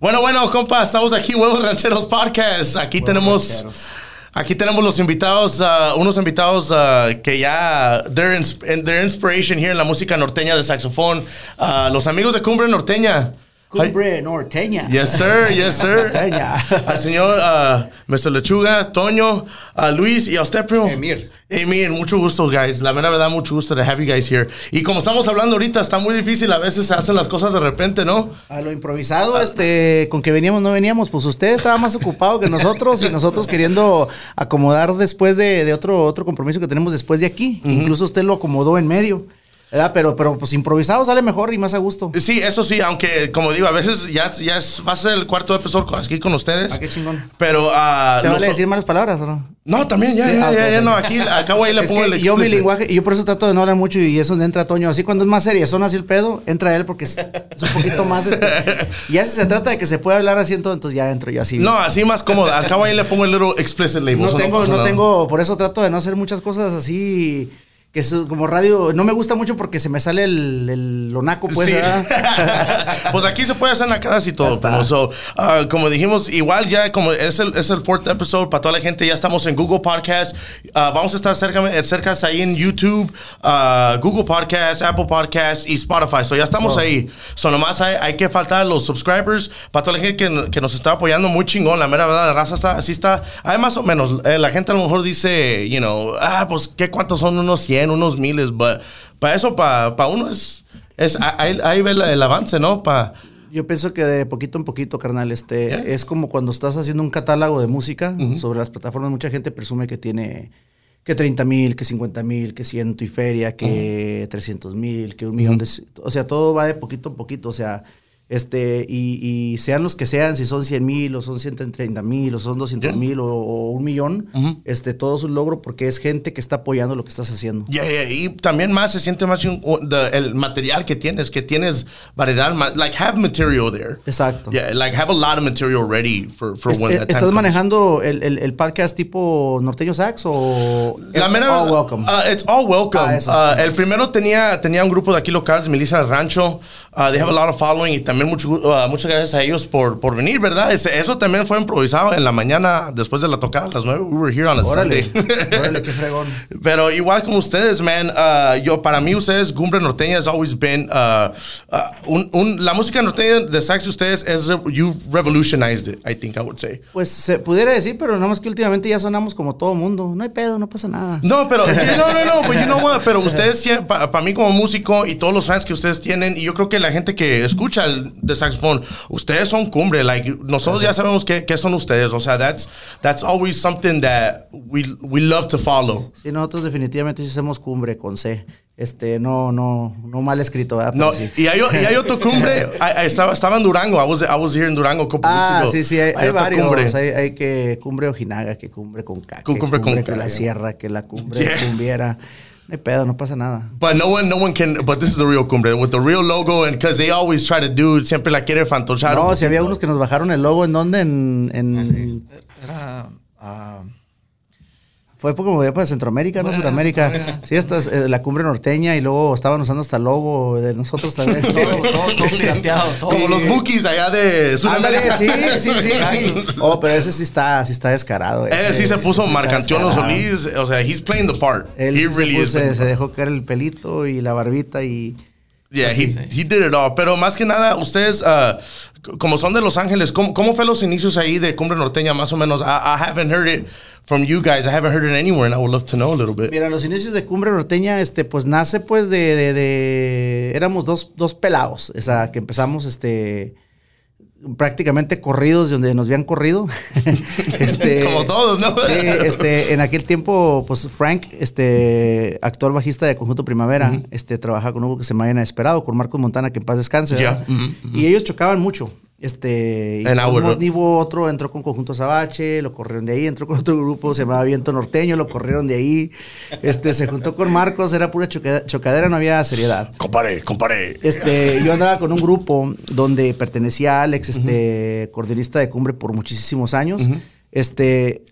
Bueno, bueno, compa, estamos aquí, Huevos Rancheros Podcast. Aquí tenemos. Aquí tenemos los invitados, uh, unos invitados uh, que ya, their, their inspiration here en la música norteña de saxofón. Uh, los amigos de Cumbre Norteña. Cumbre norteña. Yes, sir. Yes, sir. Norteña. Al señor uh, Mr. Lechuga, Toño, uh, Luis y a usted, primo. Emir. Emir, mucho gusto, guys. La mera verdad, mucho gusto de have you guys here. Y como estamos hablando ahorita, está muy difícil. A veces se hacen las cosas de repente, ¿no? A lo improvisado, este, con que veníamos, no veníamos. Pues usted estaba más ocupado que nosotros y nosotros queriendo acomodar después de, de otro, otro compromiso que tenemos después de aquí. Incluso usted lo acomodó en medio. ¿Verdad? Pero, pero pues improvisado sale mejor y más a gusto. Sí, eso sí, aunque como digo, a veces ya, ya es- va a ser el cuarto episodio aquí con ustedes. Ah, qué chingón. Pero. ah, ¿Se vale decir malas palabras o no? No, también, ya, Sí, ya, ah, ya, no, aquí, acá güey le pongo el yo mi lenguaje, yo por eso trato de no hablar mucho y eso donde entra Toño. Así cuando es más serio, son así el pedo, entra él porque es, es un poquito más. este, y ya si se trata de que se puede hablar así, entonces entonces ya entro yo así. No, así más cómodo. Al cabo ahí le pongo el little explicit label. no tengo, no tengo, por eso trato de no hacer muchas cosas así. Que es como radio, no me gusta mucho porque se me sale el, el lonaco, pues, Sí. pues aquí se puede hacer en la casa y todo. Pero so, ah, como dijimos, igual ya como es el, es el fourth episode para toda la gente, ya estamos en Google Podcast. Ah, vamos a estar cerca, cerca ahí en YouTube, ah, Google Podcast, Apple Podcast y Spotify. So ya estamos So. ahí. So nomás hay, hay que faltar los subscribers para toda la gente que, que nos está apoyando muy chingón. La mera verdad, la raza está, así está. Hay más o menos. eh, la gente a lo mejor dice, you know, ah, pues, ¿qué cuántos son? Unos 100, unos miles. But para eso, para uno es, es ahí, ahí ve el, el avance, ¿no? Pa, Yo pienso que de poquito en poquito, carnal, este, Yeah. es como cuando estás haciendo un catálogo de música sobre las plataformas. Mucha gente presume que tiene que 30 mil, que 50 mil, que ciento y feria, que 300 mil, que un millón de... O sea, todo va de poquito en poquito, o sea, este, y, y sean los que sean, si son 100 mil, o son 130 mil, o son 200 mil, o, o un millón, este, todo es un logro porque es gente que está apoyando lo que estás haciendo. Yeah, yeah, Y también más se siente más un- the- el material que tienes, que tienes variedad, like have material there. Exacto. Yeah, like have a lot of material ready for, for Est- when eh, that ¿Estás comes. manejando el, el, el podcast tipo norteño sax o La mera all welcome? uh, it's all welcome. Ah, Uh, el primero tenía, tenía un grupo de aquí locales, Melissa Rancho. Uh, they have a lot of following y también mucho, uh, muchas gracias a ellos por, por venir, ¿verdad? Eso también fue improvisado en la mañana después de la tocada, a las nueve. We were here on a Órale, Sunday. órale, qué fregón. Pero igual como ustedes, man, uh, yo para mí ustedes, Cumbre Norteña has always been, uh, un, un- la música norteña de sax de ustedes es, you've revolutionized it, I think I would say. Pues se pudiera decir, pero nada más que últimamente ya sonamos como todo mundo. No hay pedo, no pasa nada. No, pero no, no, no, but you know what? Pero ustedes, para mí como músico y todos los fans que ustedes tienen, y yo creo que la gente que escucha el de saxofón, ustedes son cumbre. Like nosotros ya sabemos qué, qué son ustedes. O sea, that's that's always something that we we love to follow. Sí, nosotros definitivamente hacemos cumbre con C. Este, no, no, no mal escrito, ¿verdad? No, sí. y hay, y hay otro cumbre. I- I estaba, estaba en Durango. I was, I was here in Durango a couple Ah, weeks ago. sí, sí, hay, hay otro varios. cumbre. Hay, hay que cumbre Ojinaga, que cumbre con K, que cumbre cumbre, con la sierra, que la cumbre Yeah. cumbiera. No hay pedo, no pasa nada. But no one, no one can. But this is the real cumbre with the real logo, and because they always try to do siempre la quiere fantochar. No, si había unos que nos bajaron el logo, ¿en dónde? En, en, Era. ah, Fue como para pues, Centroamérica, ¿no? Sudamérica. Sí, esta es eh, la cumbre norteña y luego estaban usando hasta el logo de nosotros también. todo, todo, todo pirateado. Todo. Como los bookies allá de Ándale, Sudamérica. sí, sí, sí, sí. Oh, pero ese sí está, sí está descarado. Él ese sí se puso sí Marcantiano. Solís. O sea, he's playing the part. Él he sí really se, is. puso- se dejó caer el pelito y la barbita y... Yeah, he, he did it all. Pero más que nada, ustedes, uh, como son de Los Ángeles, ¿cómo, ¿cómo fue los inicios ahí de Cumbre Norteña? Más o menos. I, I haven't heard it from you guys. I haven't heard it anywhere, and I would love to know a little bit. Mira, los inicios de Cumbre Norteña, este, pues nace pues de, de, de- éramos dos, dos pelados, o sea, que empezamos, este, prácticamente corridos de donde nos habían corrido. este, Como todos, ¿no? Sí, este, en aquel tiempo, pues Frank, este, actual bajista de Conjunto Primavera, este, trabajaba con un grupo que se llama Llena Esperado, con Marcos Montana, que en paz descanse. Y ellos chocaban mucho. Este, y En por un Agua- motivo otro entró con Conjunto Sabache, lo corrieron de ahí, entró con otro grupo, se llamaba Viento Norteño, lo corrieron de ahí. Este, se juntó con Marcos, era pura choca- chocadera, no había seriedad. Compare, compare. Este, yo andaba con un grupo donde pertenecía Alex, este, cordelista de cumbre por muchísimos años. Este,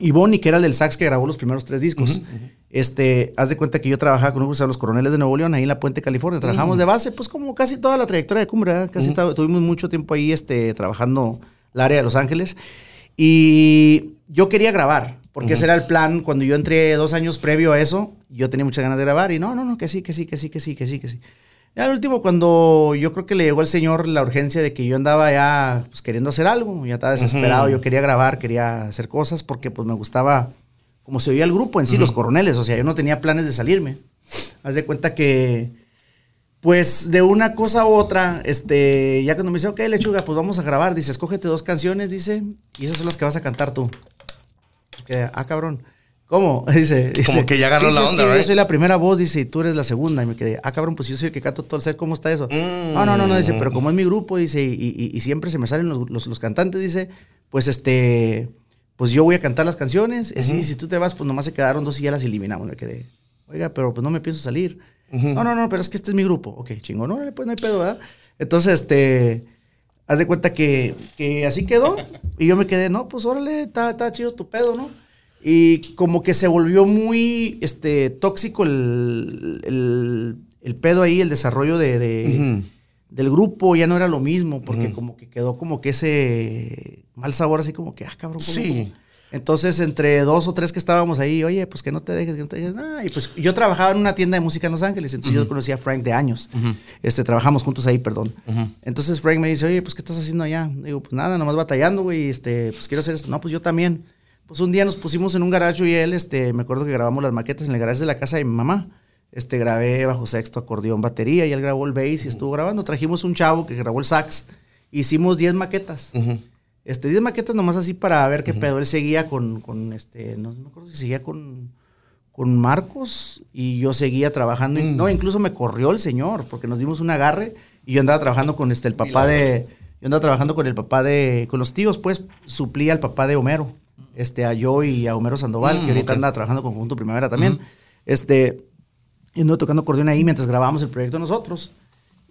y Bonnie, que era el del sax que grabó los primeros tres discos. Este, haz de cuenta que yo trabajaba con los Coroneles de Nuevo León, ahí en la Puente, California. Trabajamos de base, pues como casi toda la trayectoria de cumbre, ¿verdad? Casi tuvimos mucho tiempo ahí este, trabajando el área de Los Ángeles. Y yo quería grabar, porque ese era el plan. Cuando yo entré dos años previo a eso, yo tenía muchas ganas de grabar. Y no, no, no, que sí, que sí, que sí, que sí, que sí, que sí. Ya al último, cuando yo creo que le llegó al señor la urgencia de que yo andaba ya pues, queriendo hacer algo, ya estaba desesperado, yo quería grabar, quería hacer cosas, porque pues me gustaba como se oía el grupo en sí, los coroneles, o sea, yo no tenía planes de salirme. Haz de cuenta que, pues de una cosa u otra, este, ya cuando me dice, ok, lechuga, pues vamos a grabar, dice, escógete dos canciones, dice, y esas son las que vas a cantar tú. Que, ah, cabrón. ¿Cómo? Dice, dice, Como que ya agarró "Sí, la sí, es onda, que right? Yo soy la primera voz, dice, y tú eres la segunda. Y me quedé, ah, cabrón, pues yo soy el que canto todo el set, ¿cómo está eso? No, no, no, no, dice, pero como es mi grupo, dice, y, y- y siempre se me salen los, los- los cantantes, dice, pues este, pues yo voy a cantar las canciones. Y así, si tú te vas, pues nomás se quedaron dos y ya las eliminamos. Me quedé, oiga, pero pues no me pienso salir. No, no, no, pero es que este es mi grupo. Ok, chingón, no, pues no hay pedo, ¿verdad? Entonces, este, haz de cuenta que, que así quedó. Y yo me quedé, no, pues órale, está, está chido tu pedo, ¿no? Y como que se volvió muy este, tóxico el, el- el pedo ahí, el desarrollo de, de- del grupo, ya no era lo mismo, porque como que quedó como que ese mal sabor, así como que, ah, cabrón. ¿cómo- Sí. Entonces, entre dos o tres que estábamos ahí, oye, pues que no te dejes, que no te dejes. Y pues yo trabajaba en una tienda de música en Los Ángeles, entonces yo conocía a Frank de años. Este, trabajamos juntos ahí, perdón. Entonces Frank me dice, oye, pues ¿qué estás haciendo allá? Digo, pues nada, nomás batallando, güey, este, pues quiero hacer esto. No, pues yo también. Pues un día nos pusimos en un garaje y él, este, me acuerdo que grabamos las maquetas en el garaje de la casa de mi mamá. Este, grabé bajo sexto, acordeón, batería, y él grabó el bass y estuvo grabando. Trajimos un chavo que grabó el sax. Hicimos 10 maquetas. Este, 10 maquetas nomás así para ver qué pedo. Él seguía con, con este, no me acuerdo si seguía con, con Marcos y yo seguía trabajando. y- No, incluso me corrió el señor porque nos dimos un agarre y yo andaba trabajando con este, el papá de, yo andaba trabajando con el papá de, con los tíos, pues, suplía al papá de Homero, este, a yo y a Homero Sandoval, que ahorita anda trabajando con Conjunto Primavera también. Este, y anduve tocando acordeón ahí mientras grabábamos el proyecto nosotros.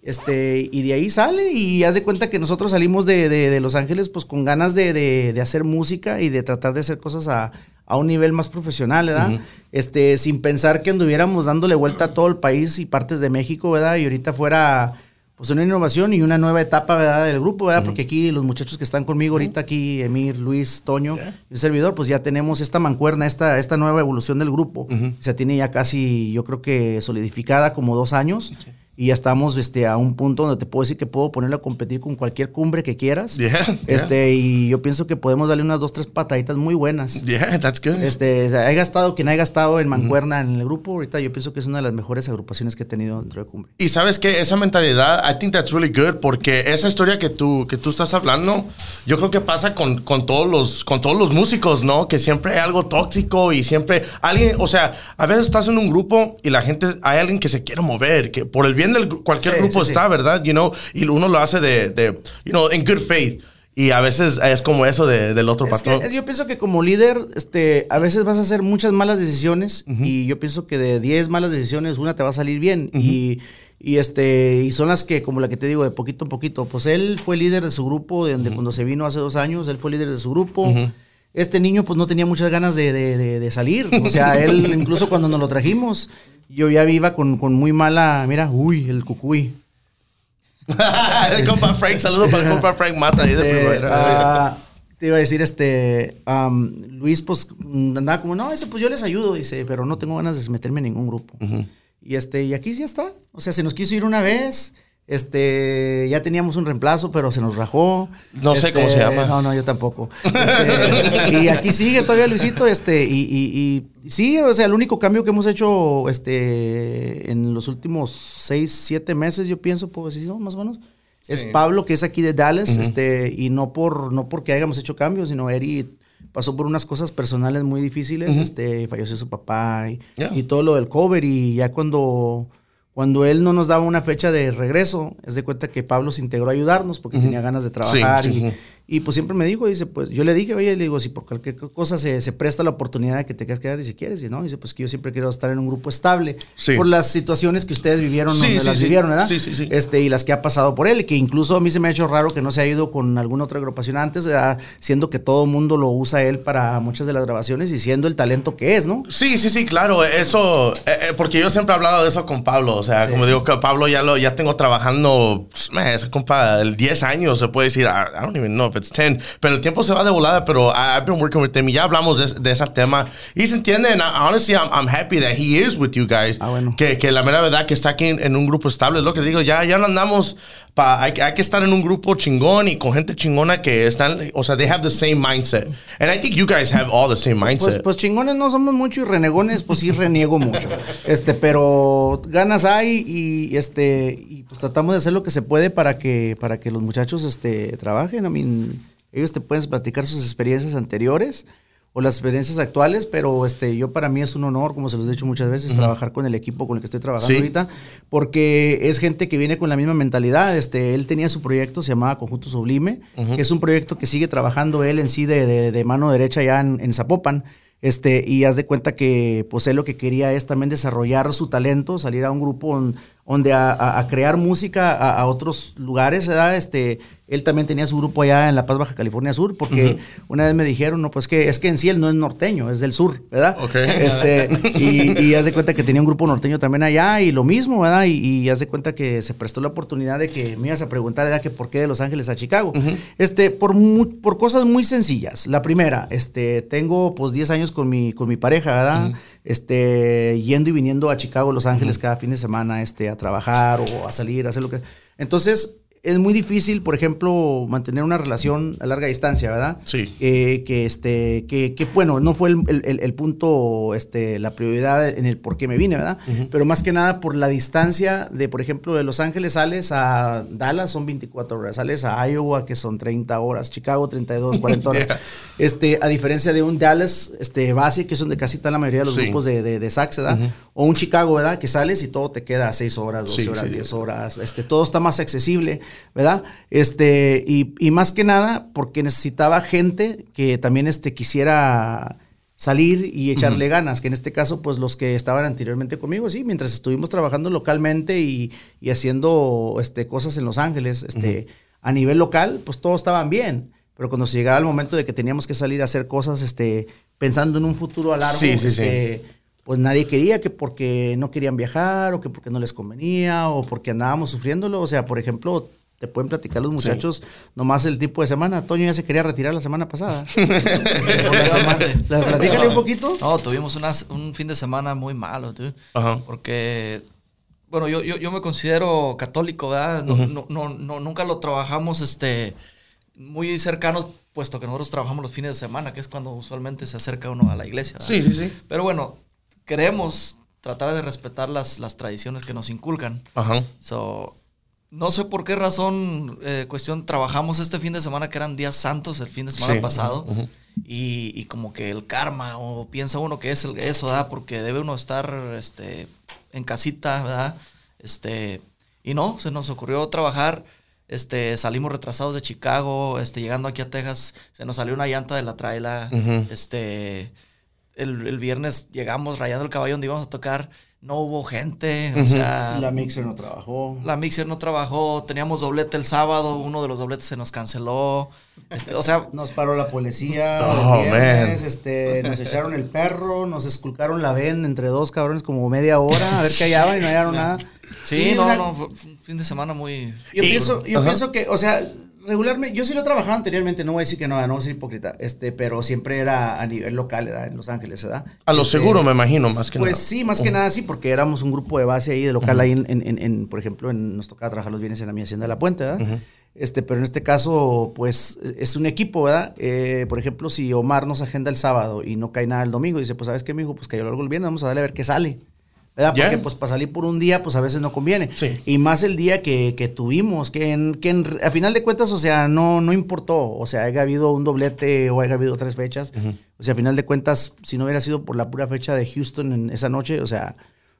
Este, y de ahí sale y haz de cuenta que nosotros salimos de, de- de Los Ángeles pues con ganas de, de- de hacer música y de tratar de hacer cosas a, a un nivel más profesional, ¿verdad? Este, sin pensar que anduviéramos dándole vuelta a todo el país y partes de México, ¿verdad? Y ahorita fuera pues una innovación y una nueva etapa, ¿verdad? Del grupo, ¿verdad? Porque aquí los muchachos que están conmigo ahorita, aquí Emir, Luis, Toño el servidor, pues ya tenemos esta mancuerna, esta, esta nueva evolución del grupo. Se tiene ya casi, yo creo que solidificada como dos años. Y ya estamos este, a un punto donde te puedo decir que puedo ponerlo a competir con cualquier cumbre que quieras. Yeah, yeah. Este, y yo pienso que podemos darle unas dos, tres pataditas muy buenas. Yeah, that's good. Este, he gastado, quien ha gastado en Mancuerna en el grupo, ahorita yo pienso que es una de las mejores agrupaciones que he tenido dentro de Cumbre. Y sabes que esa mentalidad, I think that's really good, porque esa historia que tú, que tú estás hablando, yo creo que pasa con, con, todos los, con todos los músicos, ¿no? Que siempre hay algo tóxico y siempre alguien, o sea, a veces estás en un grupo y la gente, hay alguien que se quiere mover, que por el bien del cualquier Sí, grupo sí, está, sí. ¿verdad? You know, y uno lo hace de, de you know, in good faith. Y a veces es como eso de- del otro es- yo pienso que como líder, este, a veces vas a hacer muchas malas decisiones y yo pienso que de 10 malas decisiones una te va a salir bien y, y, este y son las que como la que te digo de poquito en poquito. Pues él fue líder de su grupo de donde cuando se vino hace dos años él fue líder de su grupo. Este niño pues no tenía muchas ganas de, de- de- de salir. O sea, él incluso cuando nos lo trajimos, yo ya iba con, con muy mala, mira, uy, el cucuy. el compa Frank, saludos para el compa Frank Mata ahí de Este, primavera. ah, te iba a decir, este, am, Luis, pues, andaba como, no, ese, pues yo les ayudo, dice, pero no tengo ganas de meterme en ningún grupo. Y este, y aquí ya está. O sea, se nos quiso ir una vez, este, ya teníamos un reemplazo, pero se nos rajó. No sé cómo se Este, llama. No, no, yo tampoco. Este, y aquí sigue todavía Luisito, este, y, y, y sí, o sea, el único cambio que hemos hecho, este, en los últimos seis, siete meses, yo pienso, pues, sí, ¿no? más o menos. Es Pablo, que es aquí de Dallas, este, y no por, no porque hayamos hecho cambios, sino Eri pasó por unas cosas personales muy difíciles, este, falleció su papá y, Yeah. y todo lo del cover, y ya cuando, cuando él no nos daba una fecha de regreso, es de cuenta que Pablo se integró a ayudarnos porque tenía ganas de trabajar Sí, y, sí. Y pues siempre me dijo, dice, pues yo le dije, oye, le digo, si por cualquier cosa se, se presta la oportunidad de que te quedes quedar, dice, ¿quieres? Y no, dice, pues que yo siempre quiero estar en un grupo estable. Sí. Por las situaciones que ustedes vivieron, Sí, donde sí, las vivieron, ¿verdad? Sí, sí, sí. Este, y las que ha pasado por él, que incluso a mí se me ha hecho raro que no se ha ido con alguna otra agrupación antes, ¿verdad? siendo que todo el mundo lo usa él para muchas de las grabaciones y siendo el talento que es, ¿no? Sí, sí, sí, claro. Eso, eh, eh, porque yo siempre he hablado de eso con Pablo. O sea, como digo que Pablo ya lo ya tengo trabajando, pues, man, ese compa, el 10 años, se puede decir, I, I don't even know it's 10, pero el tiempo se va de volada, pero I, I've been working with him y ya hablamos de, de ese tema. Y se entiende, and I- honestly, I'm, I'm happy that he is with you guys. Ah, bueno. que, que la mera verdad que está aquí en, en un grupo estable, es lo que digo, ya, ya no andamos, pa, hay, que- hay que estar en un grupo chingón y con gente chingona que están, o sea, they have the same mindset. And I think you guys have all the same Pues, mindset. pues chingones no somos mucho y renegones, pues sí reniego mucho. Este, pero ganas hay y este y pues tratamos de hacer lo que se puede para que para que los muchachos este trabajen. I mean, ellos te pueden platicar sus experiencias anteriores o las experiencias actuales, pero este yo para mí es un honor, como se los he dicho muchas veces, trabajar con el equipo con el que estoy trabajando Sí. ahorita, porque es gente que viene con la misma mentalidad. Este, él tenía su proyecto, se llamaba Conjunto Sublime, que es un proyecto que sigue trabajando él en sí de, de- de mano derecha ya en, en Zapopan. Este, y haz de cuenta que pues él lo que quería es también desarrollar su talento, salir a un grupo donde a, a- a crear música a, a otros lugares, ¿verdad? Este, él también tenía su grupo allá en La Paz, Baja California Sur, porque una vez me dijeron, no, pues que es que en sí él no es norteño, es del sur, ¿verdad? Ok. Este, y, y haz de cuenta que tenía un grupo norteño también allá y lo mismo, ¿verdad? Y, y haz de cuenta que se prestó la oportunidad de que me ibas a preguntar, ¿verdad? Que por qué de Los Ángeles a Chicago. Este, por, mu- por cosas muy sencillas. La primera, este, tengo pues 10 años con mi, con mi pareja, ¿verdad? Este, yendo y viniendo a Chicago, Los Ángeles cada fin de semana, este, a trabajar o a salir, a hacer lo que... Entonces, es muy difícil, por ejemplo, mantener una relación a larga distancia, ¿verdad? Sí. Eh, que este, que, que, bueno, no fue el, el- punto, este, la prioridad en el por qué me vine, ¿verdad? Pero más que nada por la distancia de, por ejemplo, de Los Ángeles sales a Dallas son 24 horas, sales a Iowa que son 30 horas, Chicago 32, 40 horas. Yeah. Este, a diferencia de un Dallas, este, base, que es donde casi está la mayoría de los Sí. grupos de, de, de sax, ¿verdad? O un Chicago, ¿verdad? Que sales y todo te queda a 6 horas, 12 Sí, horas, sí. 10 horas, este, todo está más accesible, ¿verdad? Este, y, y más que nada porque necesitaba gente que también este, quisiera salir y echarle ganas, que en este caso, pues los que estaban anteriormente conmigo, sí, mientras estuvimos trabajando localmente y, y haciendo este, cosas en Los Ángeles, este, a nivel local, pues todos estaban bien. Pero cuando se llegaba el momento de que teníamos que salir a hacer cosas, este, pensando en un futuro a largo, Sí, sí, este, pues nadie quería que porque no querían viajar o que porque no les convenía o porque andábamos sufriéndolo. O sea, por ejemplo, te pueden platicar los muchachos nomás el tipo de semana. Toño ya se quería retirar la semana pasada. Este, la semana. ¿La- Platícale un poquito. No, tuvimos unas- un fin de semana muy malo, dude. Ajá. Porque, bueno, yo, yo, yo me considero católico, ¿verdad? No, no, no, no- nunca lo trabajamos este, muy cercanos, puesto que nosotros trabajamos los fines de semana, que es cuando usualmente se acerca uno a la iglesia. ¿verdad? Sí, sí, sí. Pero bueno, queremos tratar de respetar las, las tradiciones que nos inculcan. Ajá. So, no sé por qué razón, eh, cuestión, trabajamos este fin de semana que eran días santos el fin de semana Sí. pasado. y, y como que el karma, o piensa uno que es el- eso, ¿verdad? Porque debe uno estar este, en casita, ¿verdad? Este, y no, se nos ocurrió trabajar. Este, salimos retrasados de Chicago, este, llegando aquí a Texas, se nos salió una llanta de la traila. Este, el, el viernes llegamos rayando el caballo donde íbamos a tocar, no hubo gente, o sea, La mixer no trabajó. la mixer no trabajó, teníamos doblete el sábado, uno de los dobletes se nos canceló. Este, o sea, Nos paró la policía, Oh, viernes, man. este, nos echaron el perro, nos esculcaron la ven entre dos cabrones como media hora a ver qué hallaban y no hallaron nada. sí, Y no, una- no, fue un fin de semana muy... Yo, Y- pienso, yo pienso que, o sea, regularmente, yo sí lo he trabajado anteriormente, no voy a decir que no, no voy a ser hipócrita, este, pero siempre era a nivel local, ¿verdad? En Los Ángeles, ¿verdad? A lo Este, seguro, me imagino, más que Pues nada. sí, más que nada sí, porque éramos un grupo de base ahí de local ahí en, en- en- por ejemplo, en, nos tocaba trabajar los bienes en la mi hacienda de la puente, ¿verdad? Este, pero en este caso, pues, es un equipo, ¿verdad? Eh, por ejemplo, si Omar nos agenda el sábado y no cae nada el domingo, dice, pues, ¿sabes qué, mijo? Pues cayó largo el viernes, vamos a darle a ver qué sale. Porque pues para salir por un día, pues a veces no conviene. Sí. Y más el día que, que tuvimos, que, en, que en- a final de cuentas, o sea, no, no importó. O sea, haya habido un doblete o haya habido tres fechas. O sea, a final de cuentas, si no hubiera sido por la pura fecha de Houston en esa noche, o sea,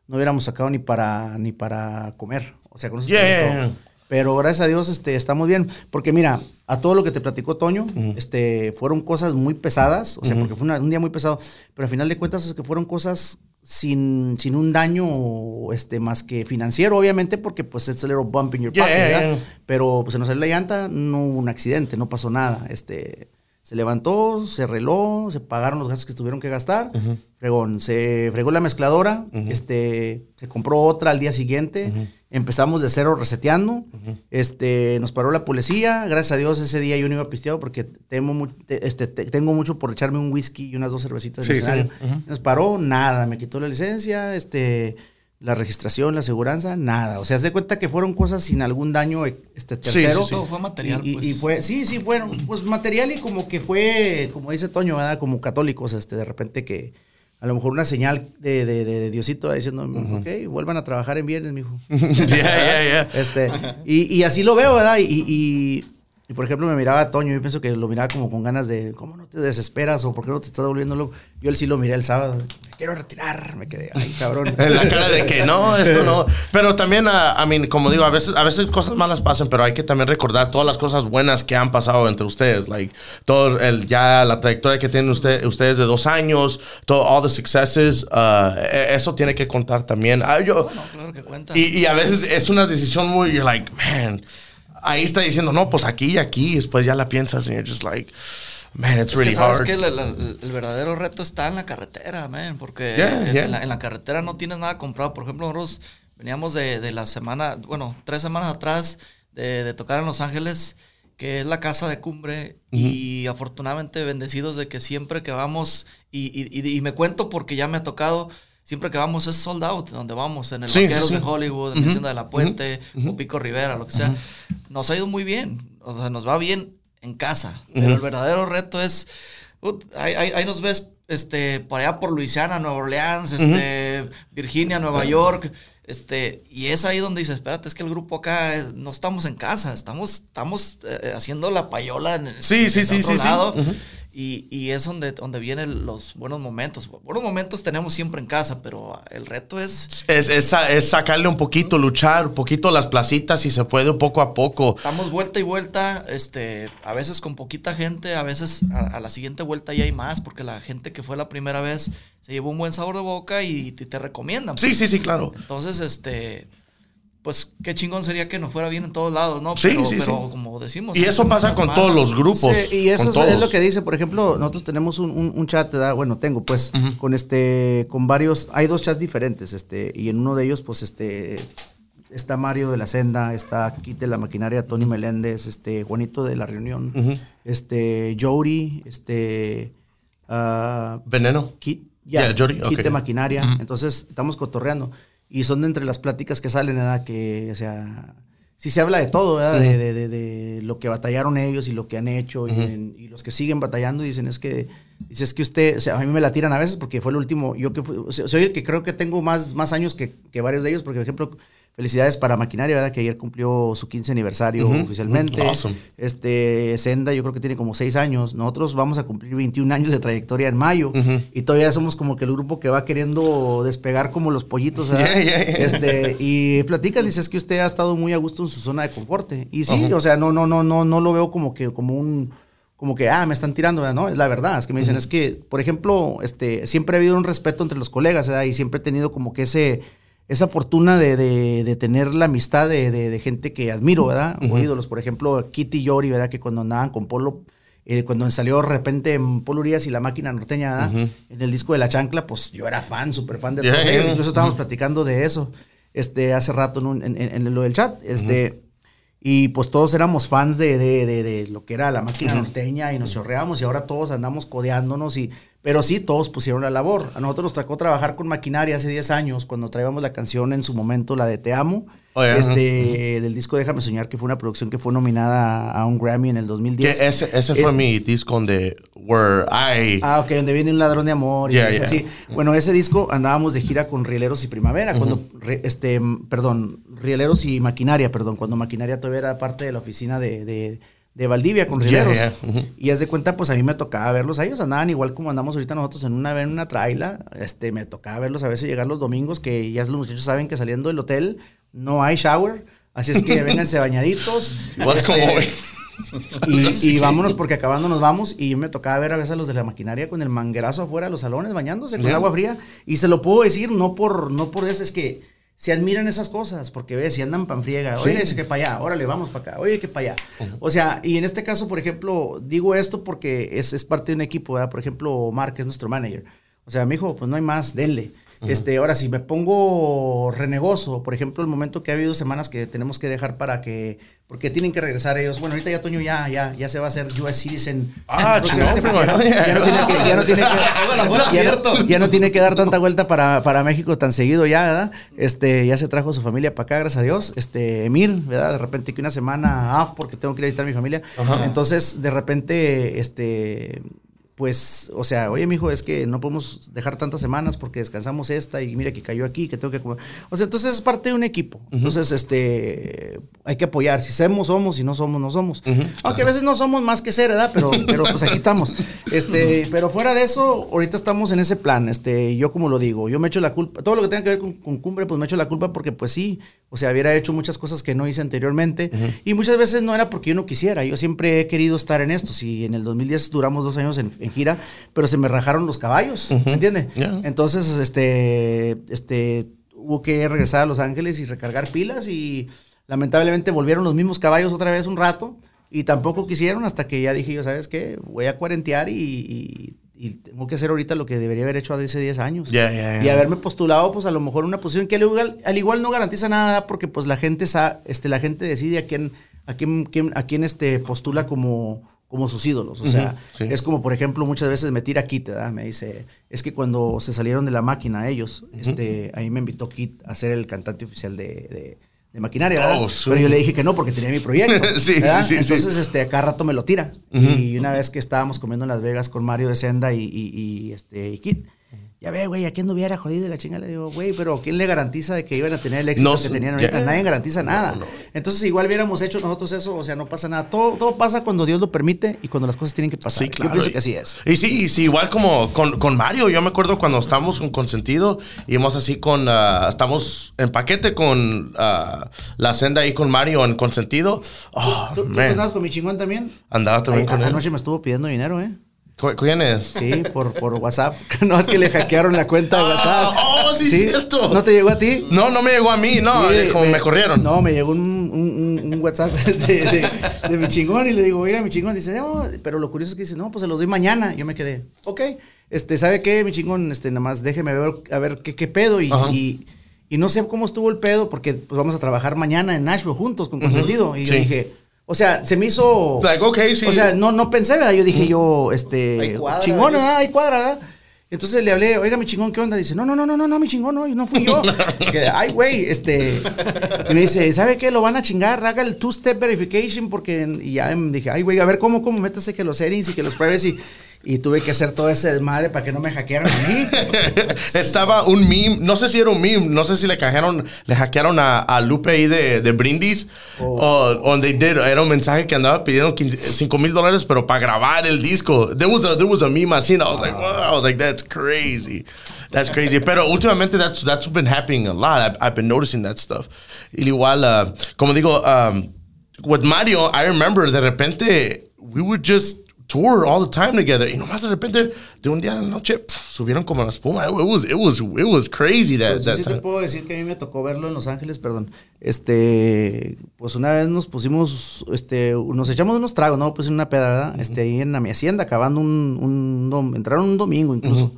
no hubiéramos sacado ni para, ni para comer. O sea, con eso Yeah. Pero gracias a Dios este, estamos bien. Porque mira, a todo lo que te platicó Toño, este, fueron cosas muy pesadas. O sea, porque fue una- un día muy pesado. Pero al final de cuentas es que fueron cosas sin, sin un daño este, más que financiero, obviamente, porque pues it's a little bump in your pocket, yeah, ¿verdad? yeah. Pero pues se nos salió la llanta, no hubo un accidente, no pasó nada. Este, se levantó, se reló, se pagaron los gastos que tuvieron que gastar. Fregón, se fregó la mezcladora, este, se compró otra al día siguiente. Empezamos de cero reseteando. Este, nos paró la policía. Gracias a Dios ese día yo no iba pisteado porque temo te- este, te- tengo mucho por echarme un whisky y unas dos cervecitas Sí, sí. escenario. Nos paró, nada, me quitó la licencia, este, la registración, la aseguranza, nada. O sea, se de cuenta que fueron cosas sin algún daño este, Sí, sí, tercero. sí. Todo fue material, Y, y- pues. y fue, sí, sí, fueron, pues material y como que fue, como dice Toño, ¿verdad? Como católicos, este, de repente que a lo mejor una señal de, de, Diosito diciendo, ok, vuelvan a trabajar en viernes, mijo. yeah, yeah, yeah. Este, y, y así lo veo, ¿verdad? Y, y- y, por ejemplo, me miraba a Toño, yo pienso que lo miraba como con ganas de, ¿cómo no te desesperas o por qué no te estás volviendo loco? Yo él sí lo miré el sábado, me quiero retirar, me quedé, ay, cabrón. En la cara de que no, esto no. Pero también, a mí, como digo, a veces, a veces cosas malas pasan, pero hay que también recordar todas las cosas buenas que han pasado entre ustedes. Like, todo el, ya la trayectoria que tienen usted, ustedes de dos años, todo, all the successes, uh, eso tiene que contar también. Ah, yo, No, claro que cuenta. y, y a veces es una decisión muy, you're like, man, ahí está diciendo, no, pues aquí y aquí, después ya la piensas y you're just like, man, it's Es really que sabes hard. que el, el- el verdadero reto está en la carretera, man, porque Yeah, en, yeah. en la, en la carretera no tienes nada comprado. Por ejemplo, nosotros veníamos de, de la semana, bueno, tres semanas atrás de, de tocar en Los Ángeles, que es la casa de cumbre, y afortunadamente bendecidos de que siempre que vamos, y, y- y- y me cuento porque ya me ha tocado, siempre que vamos es sold out, donde vamos, en el Sí, sí, Vaqueros sí. de Hollywood, en Hacienda de la Puente, o Pico Rivera, lo que sea. Nos ha ido muy bien, o sea, nos va bien en casa, pero el verdadero reto es, ahí, ahí- ahí nos ves este, por allá por Luisiana, Nueva Orleans, este, Virginia, Nueva York, este, y es ahí donde dices, espérate, es que el grupo acá es- no estamos en casa, estamos, estamos eh, haciendo la payola en, Sí, sí, en sí, otro sí, sí. Ujú. Y, y es donde, donde vienen los buenos momentos. Buenos momentos tenemos siempre en casa, pero el reto es Es, es sa- es sacarle un poquito, luchar un poquito las placitas si se puede poco a poco. Damos vuelta y vuelta, este, a veces con poquita gente, a veces a, a la siguiente vuelta ya hay más, porque la gente que fue la primera vez se llevó un buen sabor de boca y te, te recomiendan. Sí, sí, sí, claro. Entonces, este, pues qué chingón sería que nos fuera bien en todos lados, ¿no? Sí, pero, sí, pero sí. como decimos. Y eso pasa con malas- todos los grupos. Sí, y eso con es, lo que dice, por ejemplo, nosotros tenemos un, un- un chat, ¿verdad? bueno, tengo pues, con este, con varios, hay dos chats diferentes, este, y en uno de ellos, pues, este, está Mario de la Senda, está Kite la Maquinaria, Tony Meléndez, este, Juanito de la Reunión, este, Jody, este, ah, Veneno. Kit, Yeah, ya, Jody, Kit ok. de maquinaria. Entonces, estamos cotorreando. Y son de entre las pláticas que salen, ¿verdad? Que, o sea, sí se habla de todo, ¿verdad? de, de- de- de lo que batallaron ellos y lo que han hecho. y, en- y los que siguen batallando dicen, es que, dice, es que usted, o sea, a mí me la tiran a veces porque fue el último, yo que fui, o sea, soy el que creo que tengo más, más años que, que varios de ellos, porque, por ejemplo, felicidades para Maquinaria, ¿verdad? Que ayer cumplió su 15 aniversario oficialmente. awesome. Este, Senda, yo creo que tiene como seis años. Nosotros vamos a cumplir 21 años de trayectoria en mayo. Y todavía somos como que el grupo que va queriendo despegar como los pollitos. ¿verdad? Yeah, yeah, yeah. Este, y platican, dices que usted ha estado muy a gusto en su zona de confort. Y sí, o sea, no, no, no, no, no lo veo como que, como un como que, ah, me están tirando, ¿verdad? no, es la verdad, es que me dicen, es que, por ejemplo, este, siempre ha habido un respeto entre los colegas, ¿verdad? Y siempre he tenido como que ese, esa fortuna de, de- de tener la amistad de, de- gente que admiro, ¿verdad? O ídolos, por ejemplo, Kitty y Yori, ¿verdad? Que cuando andaban con Polo, eh, cuando salió de repente en Polo Urias y la máquina norteña, ¿verdad? En el disco de La Chancla, pues yo era fan, súper fan de Yeah, todos yeah. ellos. Incluso estábamos platicando de eso este, hace rato en, un- en- en- en lo del chat. Este, Y pues todos éramos fans de, de- de- de lo que era la máquina norteña y nos chorreamos y ahora todos andamos codeándonos y... Pero sí, todos pusieron la labor. A nosotros nos tocó trabajar con maquinaria hace 10 años cuando traíamos la canción en su momento, la de Te Amo, Oh, yeah, este, del disco Déjame Soñar, que fue una producción que fue nominada a un Grammy en el Que 2010. ese, ese fue Este- mi disco donde where I Ah, ok, donde viene un ladrón de amor y Yeah, yeah. así. Bueno, ese disco andábamos de gira con Rieleros y Primavera, cuando, re- este, perdón, Rieleros y Maquinaria, perdón, cuando Maquinaria todavía era parte de la oficina de, de, de Valdivia con Yeah, ujú. Y haz de cuenta, pues a mí me tocaba verlos a ellos, andaban igual como andamos ahorita nosotros en una, en una traila, este, me tocaba verlos a veces llegar los domingos, que ya los muchachos saben que saliendo del hotel no hay shower, Así es que vénganse bañaditos. Igual Este, como hoy. y, y vámonos porque acabando nos vamos. Y me tocaba ver a veces a los de la maquinaria con el manguerazo afuera de los salones bañándose con agua fría. Y se lo puedo decir no por no por eso es que se admiran esas cosas porque ves si andan pan friega Sí. oye que para allá órale vamos para acá oye que para allá o sea y en este caso por ejemplo digo esto porque es, es parte de un equipo ¿verdad? por ejemplo Mark es nuestro manager o sea me dijo pues no hay más denle este, ahora, si me pongo renegoso, por ejemplo, el momento que ha habido semanas que tenemos que dejar para que, porque tienen que regresar ellos. Bueno, ahorita ya Toño ya, ya, ya se va a hacer US Citizen. Ah, no tiene que, ya no tiene que, ya, no, ya no tiene que dar tanta vuelta para, para México tan seguido ya, ¿verdad? Este, ya se trajo su familia para acá, gracias a Dios. Este, Emir, ¿verdad? De repente que una semana off porque tengo que ir a visitar a mi familia. Entonces, de repente, este, pues, o sea, oye, mijo, es que no podemos dejar tantas semanas porque descansamos esta y mira que cayó aquí, que tengo que comer. O sea, entonces es parte de un equipo. Entonces, este, hay que apoyar. Si somos, somos. Si no somos, no somos. Aunque a veces no somos más que ser, ¿verdad? Pero, pero pues aquí estamos. Este, pero fuera de eso, ahorita estamos en ese plan. Este, yo como lo digo, yo me echo la culpa. Todo lo que tenga que ver con, con cumbre, pues me echo la culpa porque, pues sí, o sea, hubiera hecho muchas cosas que no hice anteriormente. Y muchas veces no era porque yo no quisiera. Yo siempre he querido estar en esto. Si en el 2010 duramos dos años en, en gira, pero se me rajaron los caballos, ¿me entiendes? Yeah. Entonces, este, este, hubo que regresar a Los Ángeles y recargar pilas y lamentablemente volvieron los mismos caballos otra vez un rato y tampoco quisieron hasta que ya dije yo, ¿sabes qué? Voy a cuarentear y, y- y tengo que hacer ahorita lo que debería haber hecho hace 10 años. Y haberme postulado, pues a lo mejor una posición que al igual, al igual no garantiza nada porque pues la gente, sa- este, la gente decide a quién, a quién, quién- a quién este, postula como, como sus ídolos. O sea, sí. es como, por ejemplo, muchas veces me tira Kit, ¿verdad? Me dice, es que cuando se salieron de la máquina ellos, este, ahí me invitó Kit a ser el cantante oficial de, de- de maquinaria, ¿verdad? Oh, sí. Pero yo le dije que no porque tenía mi proyecto. Sí. Entonces, este, a cada rato me lo tira. Y una vez que estábamos comiendo en Las Vegas con Mario de Senda y, y, y, este, y Kit, ya ve, güey, ¿a quién no hubiera jodido y la chinga? Le digo, güey, pero ¿quién le garantiza de que iban a tener el éxito No que tenían ahorita? Nadie garantiza nada. no. Entonces, igual hubiéramos hecho nosotros eso, o sea, no pasa nada. Todo, todo pasa cuando Dios lo permite y cuando las cosas tienen que pasar. Sí, claro. Yo pienso que así es. Y sí, y sí, igual como con, con Mario, yo me acuerdo cuando estábamos con Consentido, íbamos así con, ah, estamos en paquete con ah, la senda ahí con Mario en Consentido. Oh, ¿Tú, tú man. andabas con mi chingón también? Andaba también Ay, con él. anoche me estuvo pidiendo dinero, ¿eh? ¿Cu- ¿Quién es? Sí, por, por WhatsApp. No, es que le hackearon la cuenta de WhatsApp. Ah, oh, sí, cierto. ¿No te llegó a ti? No, no me llegó a mí, no, Sí, eh, como me, corrieron. No, me llegó un, un- WhatsApp de, de- de mi chingón y le digo, oiga, mi chingón. Dice, pero lo curioso es que dice, no, pues se los doy mañana. Yo me quedé, ok. Este, ¿sabe qué, mi chingón? Este, nada más déjeme ver, a ver qué, qué pedo. Y, y, y no sé cómo estuvo el pedo, porque pues vamos a trabajar mañana en Nashville juntos, con consentido. Y yo Sí. dije, o sea, se me hizo. Like, ok, sí. O sea, no, no pensé, ¿verdad? Yo dije yo, este, Hay cuadra, chingón. ¿verdad? Hay cuadra, ¿verdad? Entonces le hablé, oiga, mi chingón, ¿qué onda? Dice, no, no, no, no, no, no, mi chingón, no, no fui yo. Que, Ay, güey, este. Y me dice, ¿sabe qué? Lo van a chingar, haga el two-step verification, porque. Y ya me dije, ay, güey, a ver cómo, cómo, métase que los settings y que los pruebes y. Tuve que hacer todo ese desmadre para que no me hackearan a mí. Estaba un meme, no sé si era un meme, no sé si le hackearon, le hackearon a, a Lupe ahí de, de Brindis, Oh. o donde did, era un mensaje que andaba pidiendo 5 mil dólares, pero para grabar el disco. There was a, there was a meme así, and I was like, wow, I was like, that's crazy. That's crazy. Pero últimamente that's, that's been happening a lot. I've, I've been noticing that stuff. Y igual, uh, como digo, um, with Mario, I remember de repente, we would just tour all the time together. Y nomás de repente, de un día a la noche, subieron como la espuma. It was, it was, it was crazy that, Pues that sí te puedo decir que a mí me tocó verlo en Los Ángeles, perdón. Este, pues una vez nos pusimos, este, nos echamos unos tragos, ¿no? Pues en una peda, ¿verdad? Este, ahí en la mi hacienda, acabando un, un dom- entraron un domingo incluso.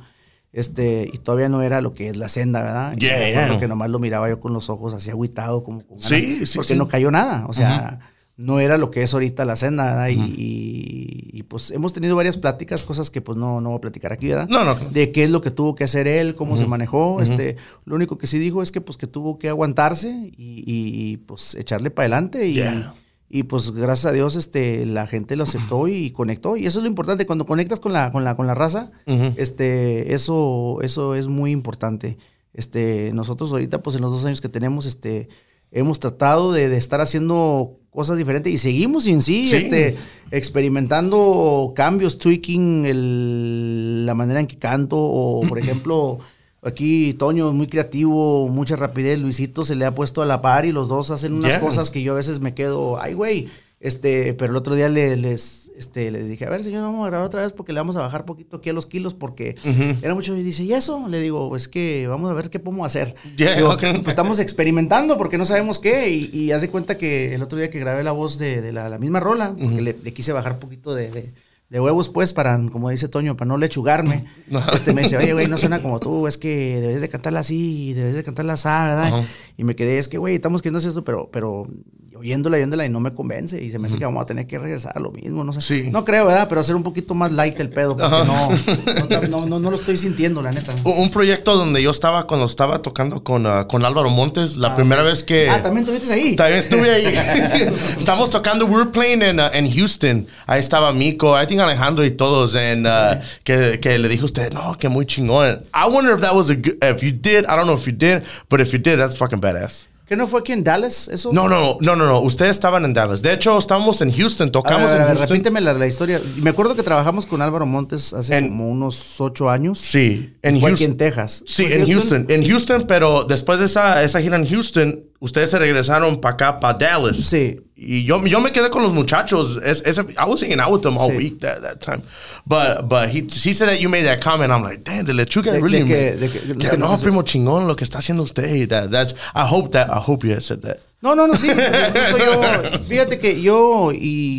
Este, y todavía no era lo que es la senda, ¿verdad? Yeah, que nomás lo miraba yo con los ojos así agüitado, como con ganas, Sí, sí, Porque sí. no cayó nada, o sea, no era lo que es ahorita la senda, ¿verdad? Y, y- y, pues hemos tenido varias pláticas, cosas que pues no, no voy a platicar aquí, ¿verdad? No, no. de qué es lo que tuvo que hacer él, cómo se manejó. Este, lo único que sí dijo es que pues que tuvo que aguantarse y, y, pues echarle para adelante y, Yeah. y, pues gracias a Dios este la gente lo aceptó y conectó y eso es lo importante cuando conectas con la con la con la raza, este eso eso es muy importante. Este nosotros ahorita pues en los dos años que tenemos este hemos tratado de, de estar haciendo cosas diferentes y seguimos en sí, Sí. este experimentando cambios, tweaking el- la manera en que canto o, por ejemplo, Aquí Toño es muy creativo, mucha rapidez. Luisito se le ha puesto a la par y los dos hacen unas Yeah. cosas que yo a veces me quedo, ay, güey. Este, pero el otro día le, les, este, dije, a ver, señor, vamos a grabar otra vez porque le vamos a bajar poquito aquí a los kilos porque era mucho. Y dice, ¿y eso? Le digo, es que vamos a ver qué podemos hacer. Yeah, Digo, okay. pues estamos experimentando porque no sabemos qué. Y, y haz de cuenta que el otro día que grabé la voz de, de la, la misma rola, porque le, le quise bajar poquito de, de- de huevos, pues, para, como dice Toño, para no lechugarme. este me dice, oye, güey, no suena como tú, es que debes de cantarla así, debes de cantarla así, ¿verdad? Ajá. Y me quedé, es que, güey, estamos queriendo hacer esto, pero, pero oyéndola, oyéndola y no me convence. Y se me hace que vamos a tener que regresar a lo mismo, no sé. Sí. No creo, ¿verdad? Pero hacer un poquito más light el pedo, porque no, no, no, no- no lo estoy sintiendo, la neta. Un proyecto donde yo estaba cuando estaba tocando con, ah, con Álvaro Montes, la primera vez que... Ah, también estuviste ahí. También estuve ahí. Estamos tocando, we were playing in, uh, Houston. Ahí estaba Mico, I think Alejandro y todos. And, uh, que, que le dijo a usted, no, que muy chingón. I wonder if that was a good, if you did, I don't know if you did, but if you did, that's fucking badass. ¿Qué no fue aquí en Dallas eso? No, no, no, no, no. Ustedes estaban en Dallas. De hecho, estábamos en Houston, A tocamos ver, a en ver, Houston. repíteme la, la historia. Me acuerdo que trabajamos con Álvaro Montes hace En- como unos ocho años. Sí, en Fue Houston. aquí en Texas. Sí, ¿Fue en Houston? En Houston, pero después de esa, esa gira en Houston, ustedes se regresaron para acá, para Dallas. Sí. Y yo, yo me quedé con los muchachos. Es, I was hanging out with them all Sí. week that, that time. But, but he, he said that you made that comment. I'm like, damn, the lechuga De- de really. que- de que- no, primo chingón lo que está haciendo usted. That, that's, I hope that, I hope you had said that. No, no, no, sí. incluso yo, fíjate que yo, y,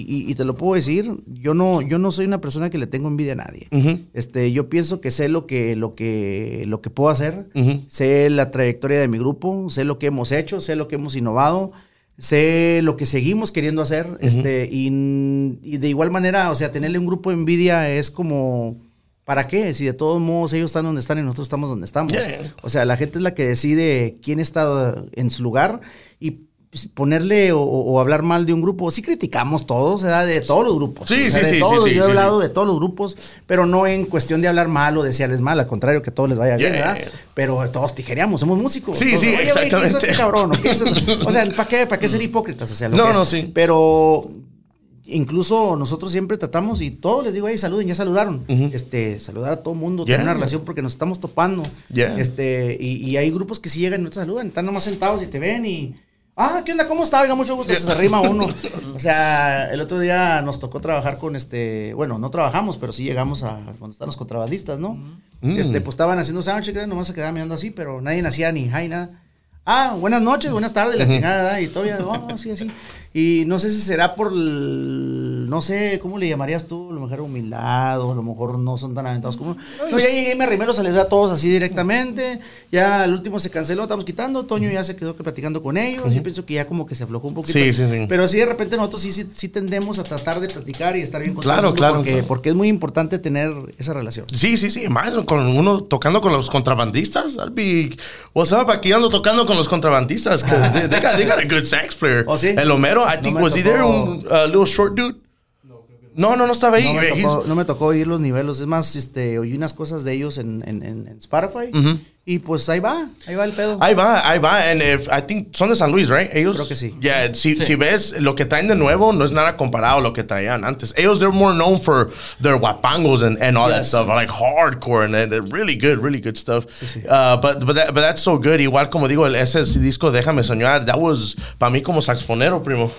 y- y te lo puedo decir, yo no, yo no soy una persona que le tengo envidia a nadie. Este, yo pienso que sé lo que, lo que, lo que puedo hacer, sé la trayectoria de mi grupo, sé lo que hemos hecho, sé lo que hemos innovado, sé lo que seguimos queriendo hacer, este, y, y de igual manera, o sea, tenerle un grupo de envidia es como. ¿Para qué? Si de todos modos ellos están donde están y nosotros estamos donde estamos. Yeah. O sea, la gente es la que decide quién está en su lugar y ponerle o, o hablar mal de un grupo. Sí criticamos todos, ¿verdad? De todos los grupos. Sí, O sea, sí, de sí, todos. sí, sí, Yo he hablado sí. de todos los grupos, pero no en cuestión de hablar mal o desearles mal. Al contrario, que todo les vaya bien, Yeah. ¿verdad? Pero todos tijereamos, somos músicos. Sí, Todos, sí, "Oye, ¿qué hizo exactamente. este cabrón? ¿O, qué este-?" O sea, ¿para qué, ¿para qué ser hipócritas? O sea, lo No, que es. no, sí. Pero incluso nosotros siempre tratamos y todos les digo, hey, saluden, ya saludaron. Este, saludar a todo mundo, Yeah. tener una relación porque nos estamos topando. Yeah. Este, y, y hay grupos que sí llegan y no te saludan, están nomás sentados y te ven y. Ah, ¿qué onda? ¿Cómo está? Venga, mucho gusto. Se arrima uno. O sea, el otro día nos tocó trabajar con este. Bueno, no trabajamos, pero sí llegamos a cuando están los contrabandistas, ¿no? Este, pues estaban haciendo sándwiches, nomás se quedaban mirando así, pero nadie hacía ni hi, nada. Ah, buenas noches, buenas tardes, la chingada. Y todavía, oh, sí, así. Y no sé si será por, el- no sé, ¿cómo le llamarías tú? A lo mejor humildad, o a lo mejor no son tan aventados como uno. No, ya llegué, me arrimé, los saludé a todos así directamente. Ya el último se canceló, estamos quitando. Toño ya se quedó que platicando con ellos. Yo pienso que ya como que se aflojó un poquito. Sí, sí, sí. Pero sí, de repente nosotros sí, sí, sí tendemos a tratar de platicar y estar bien con Claro, todo claro, Porque, claro. porque es muy importante tener esa relación. Sí, sí, sí. Más con uno tocando con los contrabandistas. Be, what's up? Aquí ando tocando con los contrabandistas. They, they got, they got a good sax player. ¿Oh, sí? El Homero, I No think, was he there? Un uh, little short dude? No, no, no estaba ahí. No me, tocó, no me tocó oír los niveles. Es más, este, oí unas cosas de ellos en, en, en- en Spotify. Y pues ahí va, ahí va el pedo. Ahí va, ahí va. And if, I think son de San Luis, right? Ellos. Creo que sí. Yeah, si, si ves lo que traen de nuevo, no es nada comparado a lo que traían antes. Ellos, they're more known for their guapangos and, and all that Yes. stuff, like hardcore, and they're- they're really good, really good stuff. Uh, but but, that, but that's so good. Igual como digo, el, ese disco Déjame Soñar, that was, para mí como saxofonero, primo.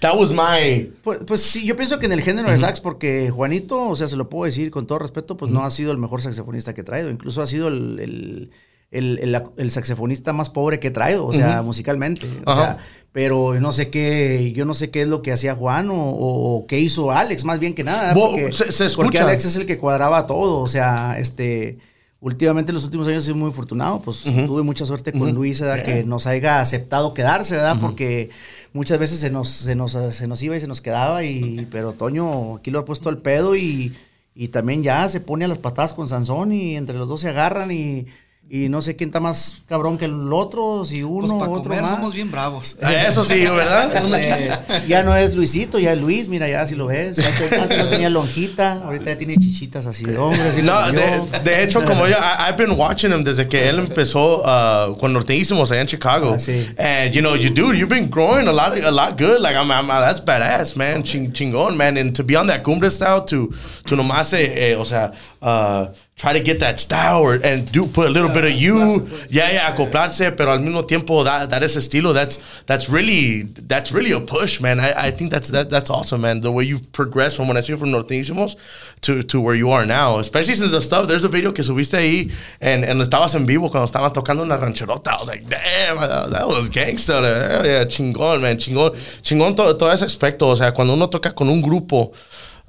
That was my... Pues, pues sí, yo pienso que en el género de sax, porque Juanito, o sea, se lo puedo decir con todo respeto, pues no ha sido el mejor saxofonista que he traído. Incluso ha sido el, el, el- el- el saxofonista más pobre que he traído, o sea, musicalmente. O Ajá. sea, pero no sé qué, yo no sé qué es lo que hacía Juan o, o qué hizo Alex, más bien que nada. Bo- Porque, se- se porque escucha. Alex es el que cuadraba todo, o sea, este... Últimamente en los últimos años he sido muy afortunado, pues tuve mucha suerte con Luis, ¿verdad? que nos haya aceptado quedarse, ¿verdad? Porque muchas veces se nos, se, nos, se nos iba y se nos quedaba, y, pero Toño aquí lo ha puesto al pedo y, y también ya se pone a las patadas con Sansón y entre los dos se agarran y, y no sé quién está más cabrón que el otro, si uno Pues para otro comer más. somos bien bravos. Ah, Eso sí, ¿verdad? Este, ya no es Luisito, ya es Luis, mira, ya si lo ves. Antes, antes no tenía lonjita, ahorita ya tiene chichitas así de hombre. así No, de, de hecho, como yo, I, I've been watching him desde que él empezó uh, con Norteísimos allá en Chicago. Ah, sí. And, you know, you dude, you've been growing a lot, a lot good. Like, I'm, I'm- that's badass, man. Ching, chingón, man. And to be on that cumbre style, to, to nomás, eh, eh, o sea, uh, try to get that style or, and do put a little bit of you. Yeah, yeah, acoplarse, pero al mismo tiempo dar, dar ese estilo, that's, that's really, that's really a push, man. I, I think that's, that, that's awesome, man. The way you've progressed from when I see you from Norteísimos to, to where you are now. Especially since the stuff, there's a video que subiste ahí and, and estabas en vivo cuando estaban tocando una rancherota. I was like, damn, that, that was gangster. Hell yeah, chingón, man, chingón. Chingón todo, todo ese aspecto. O sea, cuando uno toca con un grupo,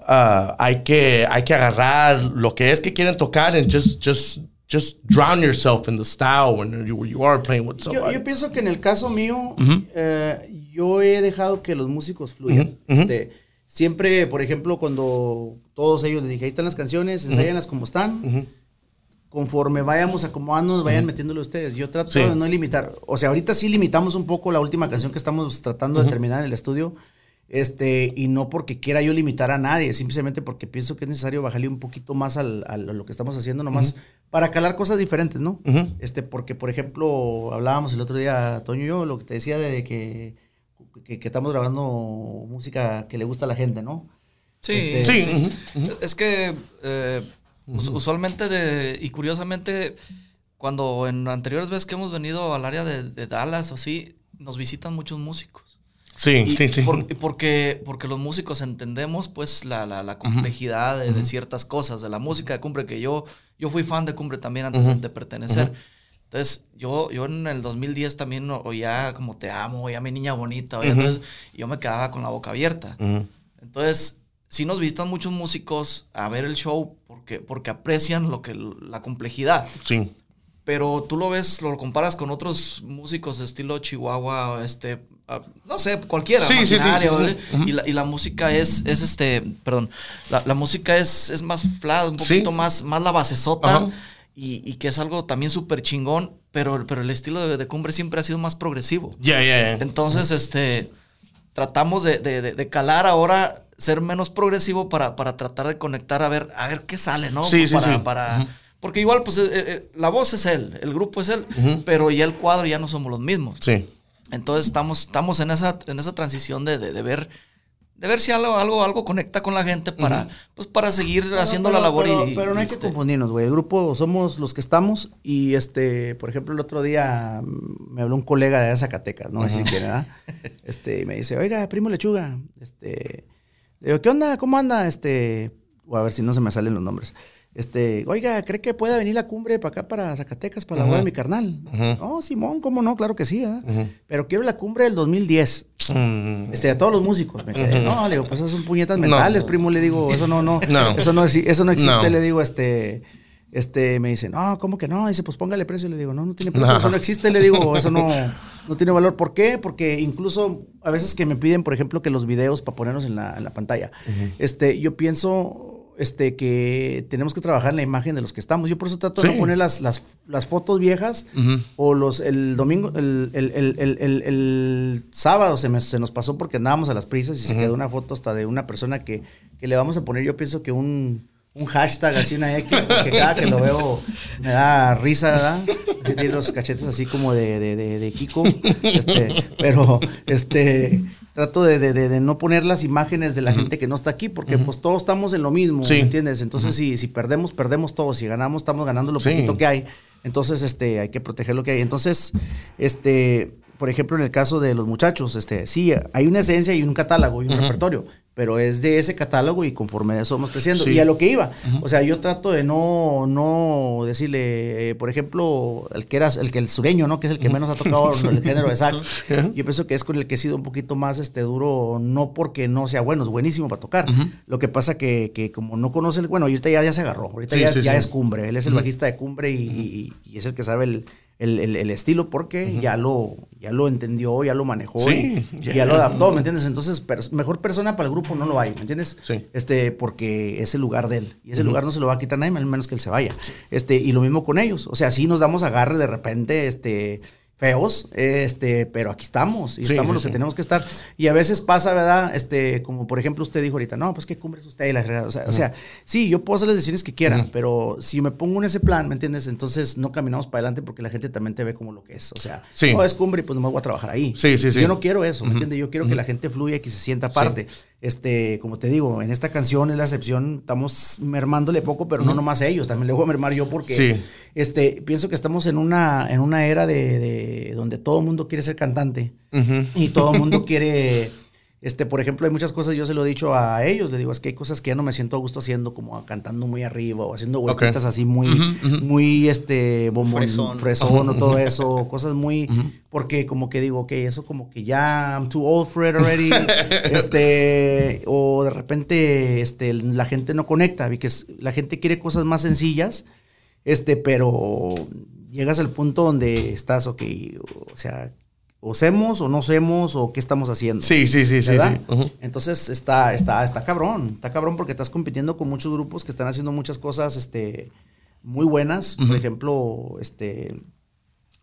ah, hay, que, hay que agarrar lo que es que quieren tocar and just, just, just drown yourself in the style when you, you are playing with Yo, somebody. yo pienso que en el caso mío, eh, yo he dejado que los músicos fluyan. este, siempre, por ejemplo, cuando todos ellos les dije, ahí están las canciones, ensáyanlas como están. Conforme vayamos acomodándonos, vayan metiéndole ustedes. Yo trato Sí. de no limitar. O sea, ahorita sí limitamos un poco la última canción que estamos tratando de terminar en el estudio. Este, y no porque quiera yo limitar a nadie, simplemente porque pienso que es necesario bajarle un poquito más al, al- a lo que estamos haciendo, nomás para calar cosas diferentes, ¿no? Este, porque, por ejemplo, hablábamos el otro día, Toño y yo, lo que te decía de que, que, que estamos grabando música que le gusta a la gente, ¿no? Sí, Este, Sí, Es que eh, us- usualmente de- y curiosamente, cuando en anteriores veces que hemos venido al área de, de Dallas o así, nos visitan muchos músicos. Sí, Y sí, sí. por- porque, porque los músicos entendemos pues la, la- la complejidad de, de ciertas cosas, de la música de Cumbre, que yo, yo fui fan de Cumbre también antes de pertenecer. Entonces, yo, yo en el 2010 también oía como te amo, oía mi niña bonita, oía, entonces yo me quedaba con la boca abierta. Entonces, sí nos visitan muchos músicos a ver el show porque, porque aprecian lo que, la complejidad. Sí. Pero tú lo ves, lo comparas con otros músicos de estilo Chihuahua, este, ah, no sé, cualquiera. Sí, sí, sí. ¿eh? Y, la, y la música es, es este, perdón, la, la música es, es más flat, un Sí. poquito más, más la basesota. Y, y que es algo también súper chingón, pero, pero el estilo de, de Cumbre siempre ha sido más progresivo. Yeah, yeah, yeah. Entonces, este, tratamos de, de- de- de calar ahora, ser menos progresivo para, para tratar de conectar a ver, a ver qué sale, ¿no? Sí, sí, para, sí. para- Porque igual, pues, eh, eh, la voz es él, el grupo es él, pero ya el cuadro ya no somos los mismos. Sí. Entonces estamos, estamos en esa, en esa transición de, de- de ver, de ver si algo, algo, algo conecta con la gente para, pues, para seguir haciendo pero, la labor pero, y. pero no hay que este, confundirnos, güey. El grupo somos los que estamos y este, por ejemplo, el otro día me habló un colega de Zacatecas, no quién era. Este, y me dice, oiga, primo lechuga, este, le digo, ¿qué onda? ¿Cómo anda? Este, o a ver si no se me salen los nombres. Este, oiga, ¿cree que pueda venir la cumbre para acá, para Zacatecas, para la boda de mi carnal? No, Simón, ¿cómo no? Claro que sí. Pero quiero la cumbre del 2010. Mm. Este, a todos los músicos. Me quedé, No, le digo, pues eso son puñetas mentales, primo. Le digo, eso no, no. No. Eso no, eso no existe. Le digo, este. Este, me dice, no, ¿cómo que no? Dice, pues póngale precio. Le digo, no, no tiene precio, eso no existe. Le digo, eso no, no tiene valor. ¿Por qué? Porque incluso a veces que me piden, por ejemplo, que los videos para ponernos en la pantalla, este, yo pienso este, que tenemos que trabajar en la imagen de los que estamos. Yo por eso trato de Sí. no poner las, las, las fotos viejas o los, el domingo, el, el, el, el, sábado se, me- se nos pasó porque andábamos a las prisas y se quedó una foto hasta de una persona que, que le vamos a poner, yo pienso que un, un hashtag, así una X, porque cada que lo veo me da risa, ¿verdad? Tiene los cachetes así como de, de, de, de Kiko. Este, pero este trato de, de, de- de no poner las imágenes de la gente que no está aquí, porque pues todos estamos en lo mismo, Sí. ¿me entiendes? Entonces, si, si perdemos, perdemos todos. Si ganamos, estamos ganando lo Sí. poquito que hay. Entonces, este, hay que proteger lo que hay. Entonces, este, por ejemplo, en el caso de los muchachos, este, sí, hay una esencia y un catálogo y un repertorio, pero es de ese catálogo y conforme eso vamos creciendo. Sí. Y a lo que iba, o sea, yo trato de no, no decirle, eh, por ejemplo, el que era, el que el sureño, ¿no? Que es el que menos ha tocado el género de sax. Yo pienso que es con el que he sido un poquito más este duro, no porque no sea bueno, es buenísimo para tocar. Lo que pasa que, que como no conoce el, bueno, ahorita ya, ya se agarró, ahorita Sí, ya, sí, ya es cumbre, él es el bajista de cumbre y, y- y es el que sabe el, el, el- el estilo porque ya, lo, ya lo entendió, ya lo manejó Sí, y, ya. ya lo adaptó, ¿me entiendes? Entonces, mejor persona para el grupo no lo hay, ¿me entiendes? Sí. Este, porque es el lugar de él. Y ese lugar no se lo va a quitar nadie, al menos que él se vaya. Este, y lo mismo con ellos. O sea, sí nos damos agarre de repente, este, feos, este, pero aquí estamos. Y Sí, estamos sí, los que sí. tenemos que estar. Y a veces pasa, ¿verdad? Este, como por ejemplo usted dijo ahorita, no, pues qué cumbre es usted y la. O sea, o sea, sí, yo puedo hacer las decisiones que quiera, pero si me pongo en ese plan, ¿me entiendes? Entonces no caminamos para adelante porque la gente también te ve como lo que es. O sea, no es cumbre y pues nomás voy a trabajar ahí. Sí, sí, sí. Yo no quiero eso, ¿me entiendes? Yo quiero que la gente fluya y que se sienta parte. Este, como te digo, en esta canción es la excepción, estamos mermándole poco, pero no nomás a ellos, también le voy a mermar yo porque Sí. este, pienso que estamos en una, en una era de, de donde todo el mundo quiere ser cantante y todo el mundo quiere, este, por ejemplo, hay muchas cosas, yo se lo he dicho a ellos, le digo, es que hay cosas que ya no me siento a gusto haciendo, como cantando muy arriba o haciendo vueltitas así muy, muy, este, bombón, Fresón. fresón, o todo eso, cosas muy, porque como que digo, ok, eso como que ya, I'm too old for it already, este, o de repente, este, la gente no conecta, porque la gente quiere cosas más sencillas, este, pero llegas al punto donde estás, ok, o sea, hacemos o no hacemos o qué estamos haciendo. Sí, sí, sí, sí. Entonces está, está, está cabrón, está cabrón porque estás compitiendo con muchos grupos que están haciendo muchas cosas, este, muy buenas. Por ejemplo, este,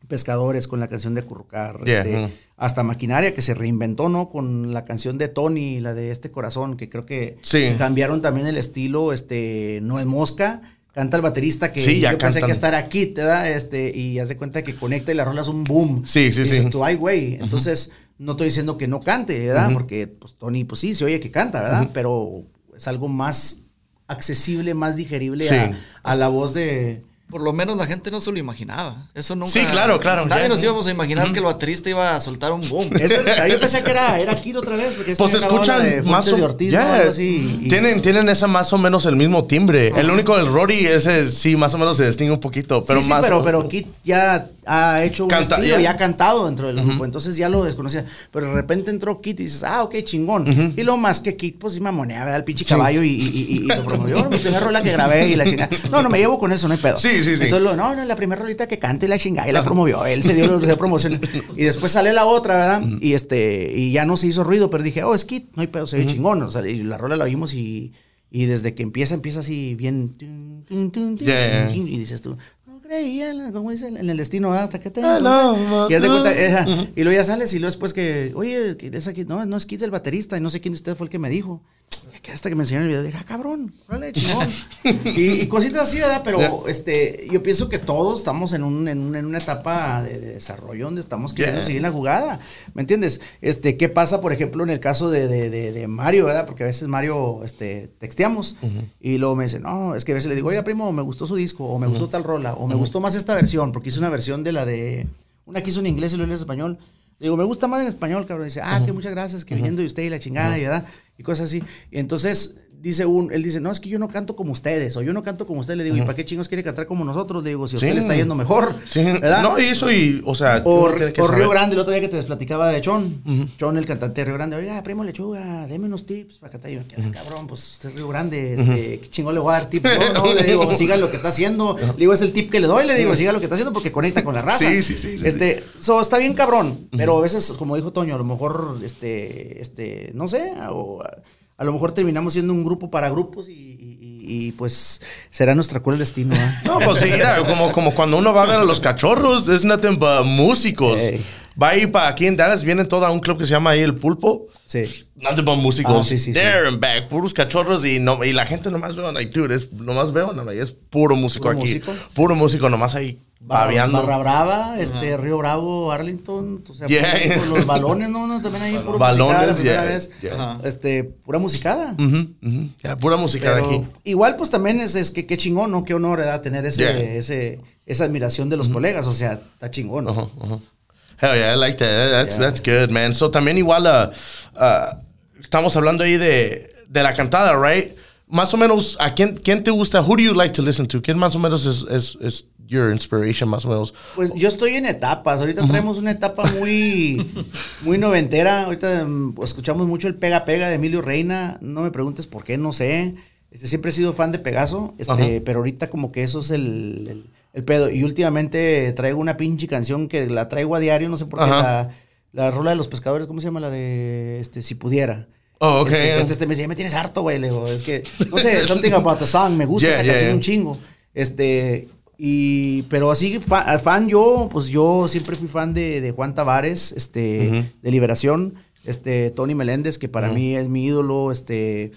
pescadores con la canción de Currucar, Yeah, este, hasta maquinaria que se reinventó, ¿no? Con la canción de Tony, la de este corazón, que creo que Sí. cambiaron también el estilo, este, no es mosca. Canta el baterista que Sí, ya yo pensé cantan. que estar aquí, te da, este, y haz de cuenta que conecta y la rola es un boom. Sí, sí, Y dices sí. tú, ay, güey. Entonces, no estoy diciendo que no cante, ¿verdad? Porque, pues, Tony, pues sí, se oye que canta, ¿verdad? Pero es algo más accesible, más digerible Sí. a, a la voz de... Por lo menos la gente no se lo imaginaba. Eso nunca. Sí, claro, claro, Nadie ya. nos íbamos a imaginar que el baterista iba a soltar un boom. Eso, yo pensé que era, era Kid otra vez, porque es Pues que la de escuchan más o de Ortiz, ¿no? yeah. Algo así, y- tienen, tienen esa más o menos el mismo timbre. El único del Rory, ese sí, más o menos se distingue un poquito. Pero Sí, sí, más. pero, pero Kit ya ha hecho un Canta, estilo y ha cantado dentro del grupo, entonces ya lo desconocía. Pero de repente entró Kit y dices, ah, ok, chingón. Y lo más que Kit, pues sí mamoneaba al pinche caballo y, y, y- y lo promovió. Mi primera rola que grabé y la chingada. No, no, me llevo con eso, no hay pedo. Sí, sí, sí. Entonces, lo, no, no, la primera rolita que cante y la chingada y la promovió. Él se dio la promoción. Y después sale la otra, ¿verdad? Y este, y ya no se hizo ruido, pero dije, oh, es Kit, no hay pedo, se ve chingón. O sea, y la rola la oímos y. Y desde que empieza, empieza así bien. Yeah. Y dices tú, como dice, en el destino, hasta que te. Hello, y, Mother. esa, y luego ya sales y luego después que, oye, es aquí, no, no es Kid el baterista, y no sé quién de ustedes fue el que me dijo. Que hasta que me enseñaron el video, dije, ah, cabrón, órale, chingón. y, y cositas así, ¿verdad? Pero este, yo pienso que todos estamos en, un, en, un- en una etapa de, de desarrollo donde estamos queriendo Yeah. seguir la jugada. ¿Me entiendes? Este, ¿qué pasa, por ejemplo, en el caso de, de, de- Mario, ¿verdad? Porque a veces Mario, este, texteamos y luego me dice, no, es que a veces le digo, oiga, primo, me gustó su disco, o me gustó tal rola, o me gustó más esta versión, porque hice una versión de la de, una que hizo en inglés y luego en español. Le digo, me gusta más en español, cabrón. dice, ah, que muchas gracias, que viniendo de usted y la chingada, y, ¿verdad? Y cosas así. Y entonces dice un, él dice, no, es que yo no canto como ustedes, o yo no canto como ustedes. Le digo, ¿y para qué chingos quiere cantar como nosotros? Le digo, si a usted Sí. le está yendo mejor, Sí. ¿verdad? No, y eso, y, o sea. O, que o. Río Grande, el otro día que te platicaba de Chon. Chon, el cantante de Río Grande. Oiga, primo lechuga, deme unos tips para cantar. Y yo, "¿Qué, cabrón, pues usted es Río Grande, este, ¿qué chingón le voy a dar tips? No, no, le digo, siga lo que está haciendo. Le digo, es el tip que le doy, le digo, siga lo que está haciendo porque conecta con la raza. Sí, sí, sí, sí, Este, so, está bien cabrón, pero a veces, como dijo Toño, a lo mejor, este, este, no sé, o a, lo mejor terminamos siendo un grupo para grupos y, y- y- y, pues será nuestra cruel destino. ¿ah? No, pues sí, mira, como, como cuando uno va a ver a los cachorros, es nothing but músicos. Va ahí para aquí en Dallas, vienen todo a un club que se llama ahí El Pulpo. Sí. Nothing but músicos. Ah, sí, sí, sí. There and back, puros cachorros y, no, y la gente nomás veo, like, dude, es, nomás veo, no, es puro músico ¿Puro aquí. músico? Puro músico, nomás ahí Barra. Barra Brava, este, Río Bravo, Arlington, o sea, Yeah. músico, los balones, no, no, también ahí puro Balones, musicada yeah, vez. yeah. Este, pura musicada. Ujú, ujú. Ya, pura música de Pero aquí. igual, pues también es, es que qué chingón, ¿no? Qué honor, ¿verdad? Tener ese, ese, esa admiración de los colegas, o sea, está chingón. Ajá. Hell yeah, I like that. That's, Yeah. that's good, man. So también igual, uh, uh, estamos hablando ahí de, de la cantada, right? Más o menos, ¿a quién, quién te gusta? Who do you like to listen to? ¿Quién más o menos es, es, es your inspiration, más o menos? Pues yo estoy en etapas. Ahorita traemos una etapa muy, muy noventera. Ahorita mm, escuchamos mucho el Pega Pega de Emilio Reina. No me preguntes por qué, no sé. Este, siempre he sido fan de Pegaso, este, pero ahorita como que eso es el, el- el pedo. Y últimamente traigo una pinche canción que la traigo a diario, no sé por qué, la, la rola de los pescadores, ¿cómo se llama? La de, este, si pudiera. Oh, ok. Este, este, este me decía, me tienes harto, güey. Le digo, es que, no sé, something about the song, me gusta Yeah, esa yeah, canción yeah. un chingo. Este, y, pero así, fa- fan, yo, pues yo siempre fui fan de, de Juan Tavares, este, de Liberación, este, Tony Meléndez, que para mí es mi ídolo, este,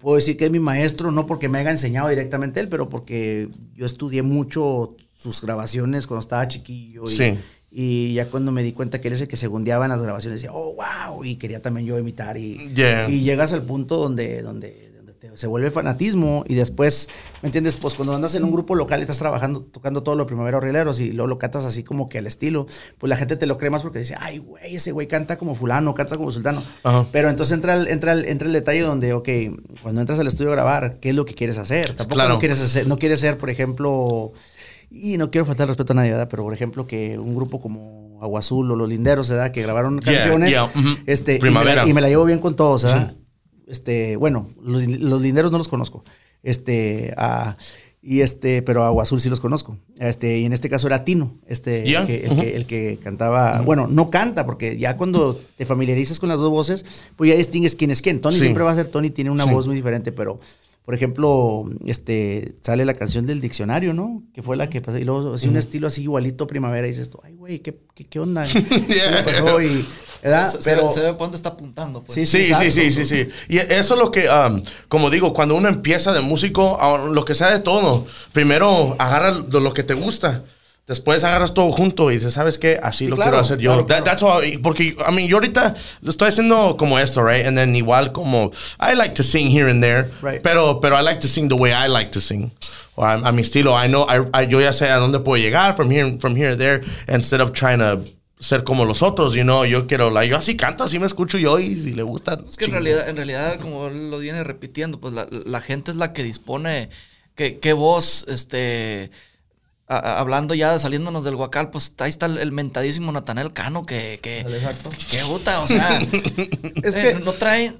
puedo decir que es mi maestro, no porque me haya enseñado directamente él, pero porque yo estudié mucho sus grabaciones cuando estaba chiquillo. Y, Sí. y ya cuando me di cuenta que él es el que segundeaba en las grabaciones, decía, oh, wow, y quería también yo imitar. Y, Yeah. y llegas al punto donde, donde, donde te- se vuelve fanatismo y después, ¿me entiendes? Pues cuando andas en un grupo local y estás trabajando, tocando todo lo primavera horrileros y luego lo cantas así como que al estilo, pues la gente te lo cree más porque dice, ay, güey, ese güey canta como fulano, canta como sultano. Ajá. Pero entonces entra el, entra, el, entra el detalle donde, ok, cuando entras al estudio a grabar, ¿qué es lo que quieres hacer? Tampoco Claro. no quieres hacer, no quieres ser, por ejemplo, y no quiero faltar respeto a nadie, ¿verdad? Pero por ejemplo, que un grupo como Agua Azul o Los Linderos, ¿verdad? Que grabaron Yeah, canciones. este, y me, Primavera. la, y me la llevo bien con todos, ¿verdad? Este, bueno, los, los linderos no los conozco. Este, y este, pero Agua Azul sí los conozco. Este, y en este caso era Tino, este, Yeah, el, que, el, que, el que cantaba, bueno, no canta, porque ya cuando te familiarizas con las dos voces, pues ya distingues quién es quién. Tony Sí. siempre va a ser Tony, tiene una Sí. voz muy diferente, pero por ejemplo, este, sale la canción del diccionario, ¿no? Que fue la que pasó, y luego así un estilo así igualito primavera, y dices tú, ay, güey, ¿qué, qué, qué onda? ¿Qué le pasó? Y, ¿verdad? Se, Pero, se ve por dónde está apuntando. Pues. Sí, Sí, sí, exacto. sí, sí, sí. Y eso es lo que, um, como digo, cuando uno empieza de músico, a- lo que sea de todo, primero agarra lo, lo que te gusta. Después agarras todo junto y dices, ¿sabes qué? Así Sí, lo claro, quiero hacer yo. claro, That- claro. that's all. Porque, I mean, yo ahorita lo estoy haciendo como esto, right? And then igual como, I like to sing here and there. Right. Pero, pero I like to sing the way I like to sing. O a, a mi estilo. I know, I, I- yo ya sé a dónde puedo llegar from here, from here to there, instead of trying to ser como los otros, you know. Yo quiero, like, yo así canto, así me escucho yo y si le gusta. Es que en realidad, en realidad, como lo viene repitiendo, pues la, la gente es la que dispone qué voz, este, a- a- hablando ya, saliéndonos del guacal, pues ahí está el, el mentadísimo Natanel Cano, que, que, Exacto. que puta, o sea, Es eh, que- no trae,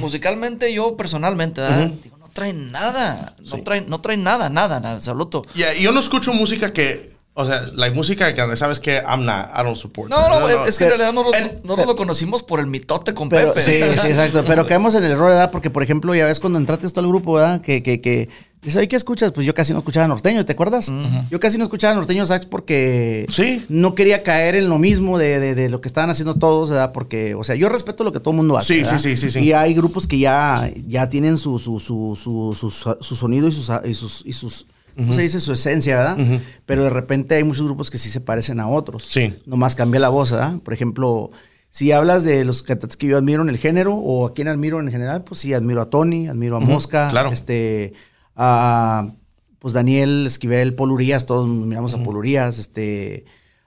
musicalmente yo personalmente, ¿verdad? Digo, no trae nada, no trae, no trae nada, nada, nada, absoluto. Yeah, yo no escucho música que, o sea, la música que sabes que I'm not, I don't support. No, no, es, es que en realidad no, el- no, lo conocimos por el mitote con Pero, Pepe. sí, sí, exacto. Pero caemos en el error, ¿verdad? Porque, por ejemplo, ya ves cuando entraste tú al grupo, ¿verdad? Que, que, que dices, oye, ¿qué escuchas? Pues yo casi no escuchaba norteño, ¿te acuerdas? Yo casi no escuchaba norteño sax porque Sí. no quería caer en lo mismo de, de- de lo que estaban haciendo todos, ¿verdad? Porque, o sea, yo respeto lo que todo el mundo hace. Sí, ¿verdad? sí, sí, sí, sí. Y hay grupos que ya, ya tienen su, su, su, su, su- su sonido y sus, y sus, y sus ¿cómo se dice? Su esencia, ¿verdad? Pero de repente hay muchos grupos que sí se parecen a otros. Sí. Nomás cambia la voz, ¿verdad? Por ejemplo, si hablas de los cantantes que yo admiro en el género o a quién admiro en general, pues sí, admiro a Tony, admiro a Mosca, claro. este, a, pues Daniel Esquivel, Paul Urias, todos miramos a Paul Urias, este,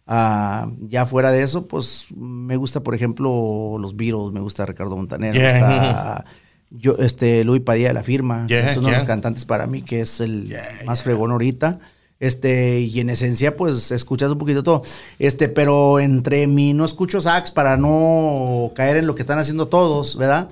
ya fuera de eso, pues me gusta, por ejemplo, los Beatles, me gusta Ricardo Montaner, Yeah. me gusta yo, este, Luis Padilla de la Firma, Yeah, es uno de los cantantes para mí que es el más fregón ahorita. Este, y en esencia, pues escuchas un poquito todo. Este, pero entre mí no escucho sax para no caer en lo que están haciendo todos, ¿verdad?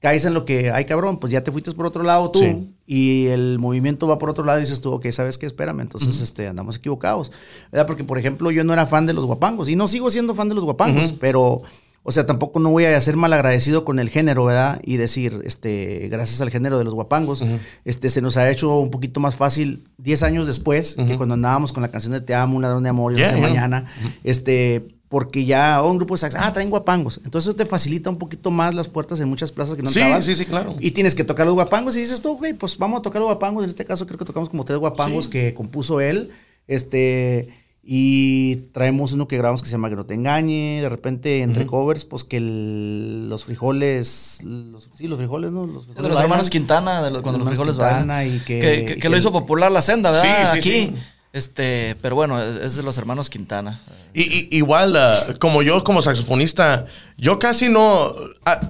Caes en lo que, ay cabrón, pues ya te fuiste por otro lado tú Sí. Y el movimiento va por otro lado y dices tú, ok, ¿sabes qué? Espérame, entonces este, andamos equivocados, ¿verdad? Porque, por ejemplo, yo no era fan de los guapangos y no sigo siendo fan de los guapangos, pero, o sea, tampoco no voy a ser mal agradecido con el género, ¿verdad? Y decir, este, gracias al género de los guapangos, este, se nos ha hecho un poquito más fácil 10 años después, que cuando andábamos con la canción de Te amo, un ladrón de amor y Yeah, no sé yeah. mañana, este, porque ya, oh, un grupo de sax, ah, traen guapangos. Entonces eso te facilita un poquito más las puertas en muchas plazas que no Sí, estaban. sí, sí, claro. Y tienes que tocar los guapangos y dices tú, güey, pues vamos a tocar los guapangos. En este caso creo que tocamos como tres guapangos Sí. que compuso él. Este, y traemos uno que grabamos que se llama Que no te engañe. De repente, entre covers, pues que el- los frijoles, los, sí, los frijoles, ¿no? Los, De frijoles los bailan. hermanos Quintana, de los- cuando los Hermanos frijoles Quintana bailan. y que- que, que- y que lo hizo popular la senda, ¿verdad? Sí, sí, Aquí. sí. Este, pero bueno, es, de los hermanos Quintana. Y, y- igual, uh, como yo como saxofonista, yo casi no... ah,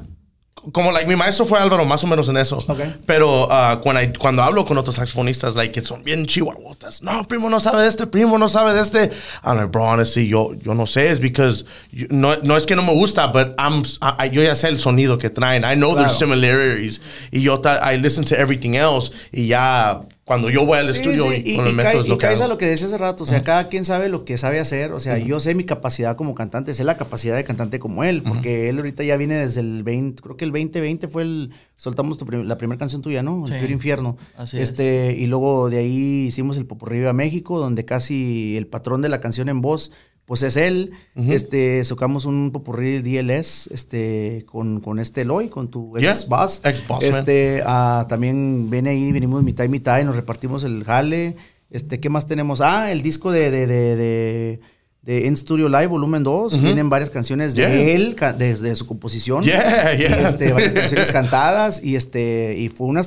como like, mi maestro fue Álvaro, más o menos en eso. Okay. Pero uh, cuando, I- cuando hablo con otros saxofonistas, like, que son bien chihuahuotas. No, primo no sabe de este, primo no sabe de este. I'm like, bro, honestly, yo, yo no sé. Es because, you- no, no es que no me gusta, but I'm, I- yo ya sé el sonido que traen. I know there's Claro. similarities. Y yo, ta- I listen to everything else. Y ya, cuando yo voy al Sí, estudio sí, y, y, y cae- y caes a lo que decía hace rato, o sea, cada quien sabe lo que sabe hacer, o sea, yo sé mi capacidad como cantante, sé la capacidad de cantante como él, porque él ahorita ya viene desde el 20, creo que el 2020 fue el, soltamos tu prim- la primera canción tuya, ¿no? El Sí. Peor Infierno. Así es. este, Y luego de ahí hicimos el Popurrí a México, donde casi el patrón de la canción en voz, pues es él. Este, sacamos un Popurrí DLS, este, con, con este Eloy, con tu ex Yeah, boss. ex-boss, man. Este, ah, también viene ahí, venimos mitad y mitad y nos repartimos el jale. Este, ¿qué más tenemos? Ah, el disco de, de, de, de, de In Studio Live, volumen 2. Vienen varias canciones de Yeah. él, ca- desde su composición. Yeah, yeah. Y, este, varias canciones cantadas. Y este, y fue una,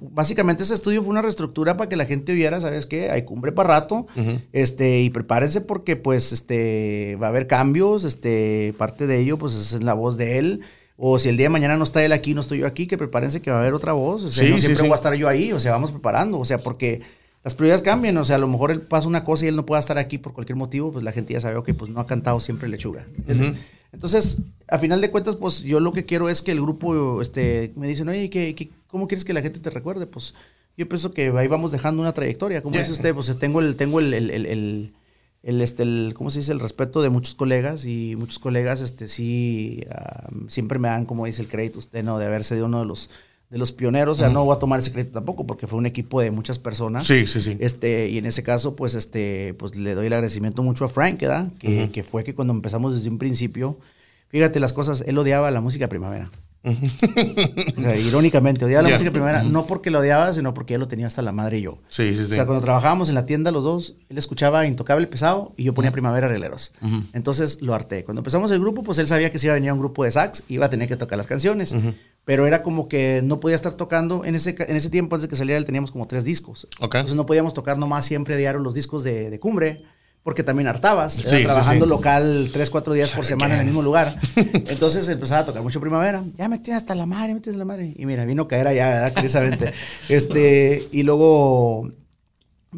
básicamente ese estudio fue una reestructura para que la gente oyera, ¿sabes qué? Hay cumbre para rato. Este, y prepárense porque pues, este, va a haber cambios. Este, parte de ello, pues es la voz de él. O si el día de mañana no está él aquí, no estoy yo aquí, que prepárense que va a haber otra voz. O sea, Sí, no sí, siempre sí. voy a estar yo ahí. O sea, vamos preparando. O sea, porque las prioridades cambian. O sea, a lo mejor él pasa una cosa y él no pueda estar aquí por cualquier motivo, pues la gente ya sabe, ok, pues no ha cantado siempre lechuga. ¿entiendes? Entonces, a final de cuentas, pues yo lo que quiero es que el grupo, este, me dicen, oye, ¿qué, qué, cómo quieres que la gente te recuerde? Pues yo pienso que ahí vamos dejando una trayectoria. Como Yeah. dice usted, pues tengo el, tengo el, el, el- este, el, ¿cómo se dice? El respeto de muchos colegas y muchos colegas, este, sí, ah, siempre me dan, como dice el crédito usted, ¿no? De haber sido uno de los, de los pioneros. O sea, no voy a tomar ese crédito tampoco porque fue un equipo de muchas personas. Sí, sí, sí. Este, y en ese caso, pues, este, pues le doy el agradecimiento mucho a Frank, ¿verdad? Que, que fue que cuando empezamos desde un principio, fíjate las cosas, él odiaba la música primavera. O sea, irónicamente, odiaba la música primavera, no porque lo odiaba, sino porque ya lo tenía hasta la madre y yo. Sí, sí, sí. O sea, cuando trabajábamos en la tienda los dos, él escuchaba Intocable Pesado y yo ponía Primavera Regleros. Entonces lo harté. Cuando empezamos el grupo, pues él sabía que si iba a venir un grupo de sax, iba a tener que tocar las canciones. Pero era como que no podía estar tocando. En ese, en ese tiempo, antes de que saliera, teníamos como tres discos. Ok. Entonces no podíamos tocar nomás siempre diario los discos de, de cumbre. Porque también hartabas, era Sí, sí, trabajando sí. local tres, cuatro días por semana en el mismo lugar. Entonces empezaba a tocar mucho primavera. Ya me tienes hasta la madre, me tienes hasta la madre. Y mira, vino a caer allá, ¿verdad? Curiosamente. este, y luego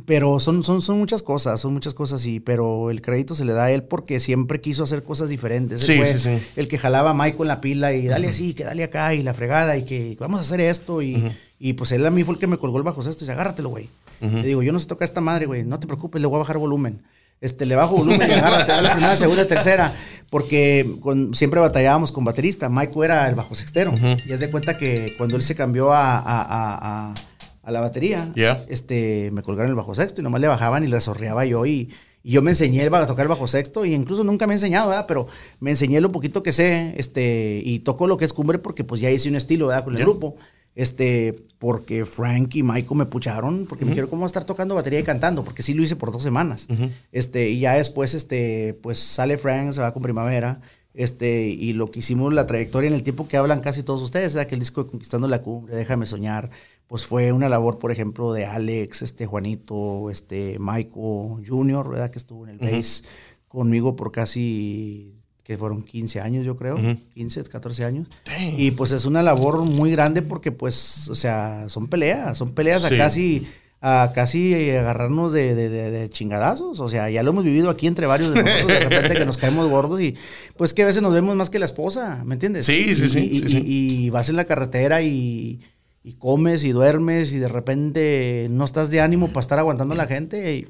pero son, son, son muchas cosas, son muchas cosas, y, pero el crédito se le da a él porque siempre quiso hacer cosas diferentes. Sí, fue sí, sí. El que jalaba a Michael en la pila y dale así, que dale acá y la fregada y que vamos a hacer esto. Y, y pues él a mí fue el que me colgó el bajo sexto y dice, agárratelo, güey. Le digo, yo no sé tocar esta madre, güey, no te preocupes, le voy a bajar volumen. Este, le bajo volumen y agárrate, la primera, segunda, tercera. Porque con- siempre batallábamos con baterista. Michael era el bajo sextero. Y haz de cuenta que cuando él se cambió a, a- a- a- a la batería, Yeah. este, me colgaron el bajo sexto y nomás le bajaban y le sorreaba yo y, y yo me enseñé a tocar el bajo sexto y incluso nunca me he enseñado, ¿verdad? Pero me enseñé lo poquito que sé, este, y toco lo que es cumbre porque pues ya hice un estilo, ¿verdad? Con el Yeah. grupo. Este, porque Frank y Michael me pucharon, porque me quiero cómo estar tocando batería y cantando, porque sí lo hice por dos semanas. Este, y ya después, este, pues sale Frank, se va con Primavera, este, y lo que hicimos, la trayectoria en el tiempo que hablan casi todos ustedes, ¿verdad? que el disco de Conquistando la Cumbre, Déjame Soñar, pues fue una labor, por ejemplo, de Alex, este, Juanito, este, Michael Junior, ¿verdad? Que estuvo en el bass conmigo por casi, que fueron 15 años, yo creo, 15, 14 años. Dang. Y pues es una labor muy grande porque, pues, o sea, son peleas, son peleas Sí. a casi a casi agarrarnos de, de- de- de chingadazos. O sea, ya lo hemos vivido aquí entre varios de nosotros, de repente que nos caemos gordos y pues que a veces nos vemos más que la esposa, ¿me entiendes? Sí, sí, Y- sí, Y, sí, sí. y- vas en la carretera y, y comes y duermes y de repente no estás de ánimo para estar aguantando a la gente. Y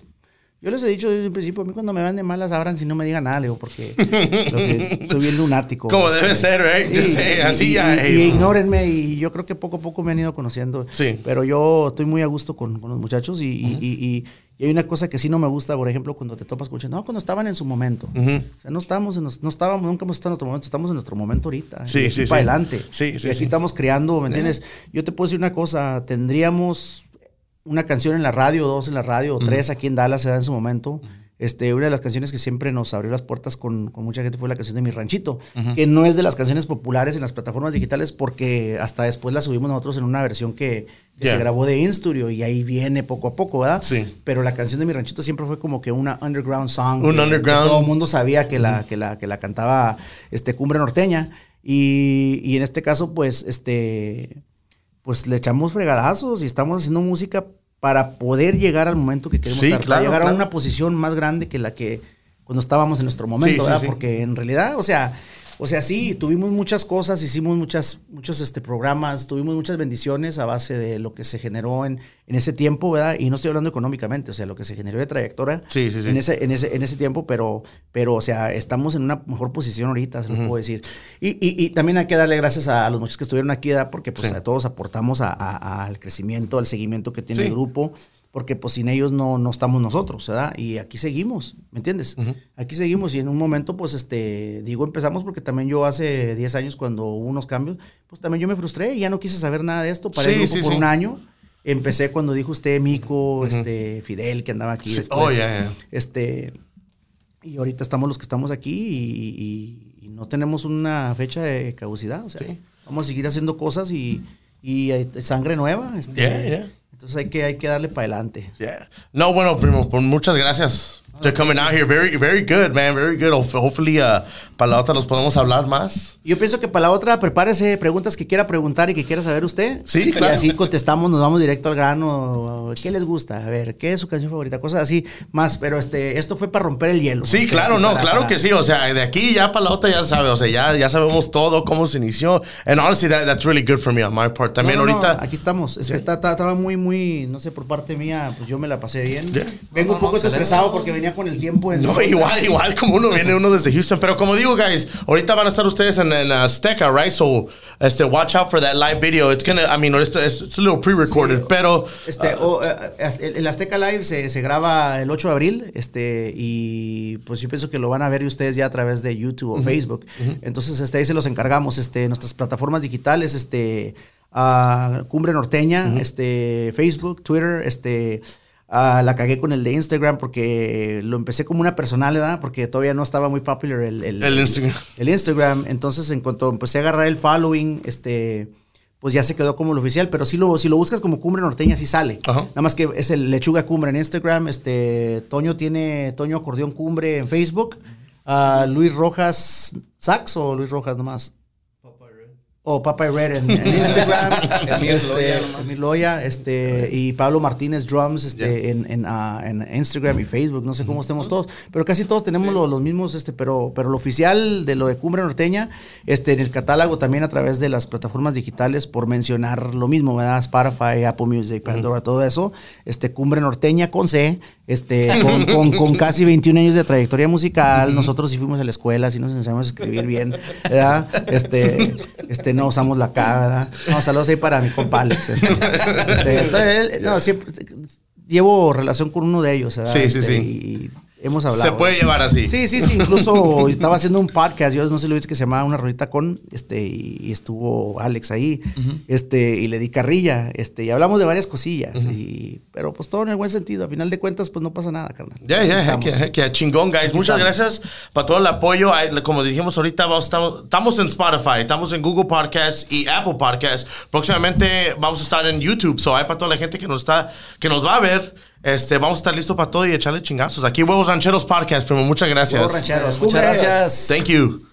yo les he dicho desde el principio, a mí cuando me van de malas abran si no me digan nada, le digo, porque soy bien lunático. Como debe ser, Sí, y- así y- ya. y- y ignórenme y yo creo que poco a poco me han ido conociendo. Sí. Pero yo estoy muy a gusto con, con los muchachos y, y- y- y- hay una cosa que sí no me gusta, por ejemplo, cuando te topas escuchando, no, cuando estaban en su momento. O sea, no estamos, en nos- no estábamos, nunca hemos estado en nuestro momento, estamos en nuestro momento ahorita. Sí, sí. Para adelante. Sí, sí, y aquí estamos creando, ¿me entiendes? Yo te puedo decir una cosa, tendríamos una canción en la radio, dos en la radio, o tres aquí en Dallas se da en su momento. Este, una de las canciones que siempre nos abrió las puertas con, con mucha gente fue la canción de Mi Ranchito, que no es de las canciones populares en las plataformas digitales porque hasta después la subimos nosotros en una versión que, se grabó de InStudio y ahí viene poco a poco, ¿verdad? Sí. Pero la canción de Mi Ranchito siempre fue como que una underground song. Un que- que underground. todo el mundo sabía que la, que la, que la cantaba este, Cumbre Norteña. Y, y en este caso, pues, este, pues le echamos fregadazos y estamos haciendo música para poder llegar al momento que queremos Sí, estar, para claro, llegar a una posición más grande que la que cuando estábamos en nuestro momento, sí, ¿verdad? sí. Porque en realidad, o sea, o sea, sí, tuvimos muchas cosas, hicimos muchas, muchos este, programas, tuvimos muchas bendiciones a base de lo que se generó en, en ese tiempo, ¿verdad? Y no estoy hablando económicamente, o sea, lo que se generó de trayectoria Sí, sí, sí. En, ese, en, ese, en ese tiempo, pero, pero, o sea, estamos en una mejor posición ahorita, se lo puedo decir. Y, y, y también hay que darle gracias a, los muchachos que estuvieron aquí, ¿verdad? Porque pues a todos aportamos a- a- al crecimiento, al seguimiento que tiene el grupo porque pues sin ellos no, no estamos nosotros, ¿verdad? Y aquí seguimos, ¿me entiendes? Aquí seguimos y en un momento, pues, este, digo, empezamos porque también yo hace 10 años cuando hubo unos cambios, pues también yo me frustré y ya no quise saber nada de esto, paré el Sí, grupo sí, por sí. un año. Empecé cuando dijo usted Mico, este, Fidel, que andaba aquí después. Oh, ya, ya. Este, y ahorita estamos los que estamos aquí y, y- y no tenemos una fecha de caducidad, o sea, vamos a seguir haciendo cosas y, y hay sangre nueva. Este, Yeah, yeah. Entonces hay que, hay que darle para adelante. No, bueno, primo, pues muchas gracias for coming out here. Very, very good, man. Very good. Hopefully, uh, para la otra nos podemos hablar más. Yo pienso que para la otra, prepárese preguntas que quiera preguntar y que quiera saber usted. Sí, Y claro. así contestamos, nos vamos directo al grano. ¿Qué les gusta? A ver, ¿qué es su canción favorita? Cosas así más. Pero este, esto fue para romper el hielo. Sí, claro, no, para- claro para- que sí. O sea, de aquí ya para la otra ya sabe, o sea, ya, ya sabemos todo, cómo se inició. And honestly, that, that's really good for me on my part. También No, no, no, ahorita. aquí estamos. Este, Yeah. está- está- estaba muy, muy, no sé, por parte mía, pues yo me la pasé bien. Yeah. Vengo No, un no, poco estresado porque venía con el tiempo en. No, igual, igual como uno viene uno desde Houston. Pero como digo, guys, ahorita van a estar ustedes en, en Azteca, right? So, este, watch out for that live video. It's gonna, I mean, it's, it's a little pre-recorded, pero. Este, o, eh, el el Azteca Live se, se graba el 8 de abril, este, y pues yo pienso que lo van a ver ustedes ya a través de YouTube o Facebook. Entonces, este, ahí se los encargamos, este, nuestras plataformas digitales, este, ah, Cumbre Norteña, este, Facebook, Twitter, este, ah, la cagué con el de Instagram porque lo empecé como una personal, ¿verdad? Porque todavía no estaba muy popular el, El Instagram. el Instagram. Entonces, en cuanto empecé a agarrar el following, este, pues ya se quedó como el oficial. Pero si lo, si lo buscas como Cumbre Norteña, sí sale. Ajá. Nada más que es el Lechuga Cumbre en Instagram. Este, Toño tiene Toño Acordeón Cumbre en Facebook. Ah, Luis Rojas Sax o Luis Rojas nomás. O Papa Red en, en Instagram. Emil este, Loya este, y Pablo Martínez Drums este, en, en, ah, en Instagram y Facebook. No sé cómo estemos todos, pero casi todos tenemos lo- los mismos, este, pero, pero lo oficial de lo de Cumbre Norteña, este, en el catálogo también a través de las plataformas digitales, por mencionar lo mismo, ¿verdad? Spotify, Apple Music, Pandora, todo eso. Este, Cumbre Norteña con C, este, con, con, con casi 21 años de trayectoria musical. Nosotros sí fuimos a la escuela, sí nos enseñamos a escribir bien, ¿verdad? Este, este, no usamos la ¿verdad? No, saludos ahí para mi compa Alex. este. Este, entonces, él- no, siempre llevo relación con uno de ellos, ¿verdad? Sí, sí, Este, sí. Y hemos hablado. Se puede llevar así. Sí, sí, sí. Incluso estaba haciendo un podcast, yo no sé si lo viste, que se llamaba Una Rolita con, este, y, estuvo Alex ahí, este, y le di carrilla, este, y hablamos de varias cosillas, y, pero pues todo en el buen sentido. A final de cuentas, pues no pasa nada, carnal. Ya, ya, yeah. chingón, guys. Muchas estamos. gracias para todo el apoyo. Como dijimos ahorita, vamos- estamos, estamos en Spotify, estamos en Google Podcasts y Apple Podcasts. Próximamente vamos a estar en YouTube, so hay para toda la gente que nos está, que nos va a ver. Este, vamos a estar listos para todo y echarle chingazos. Aquí Huevos Rancheros Podcast, primo. Muchas gracias. Huevos rancheros. Muchas gracias. Thank you.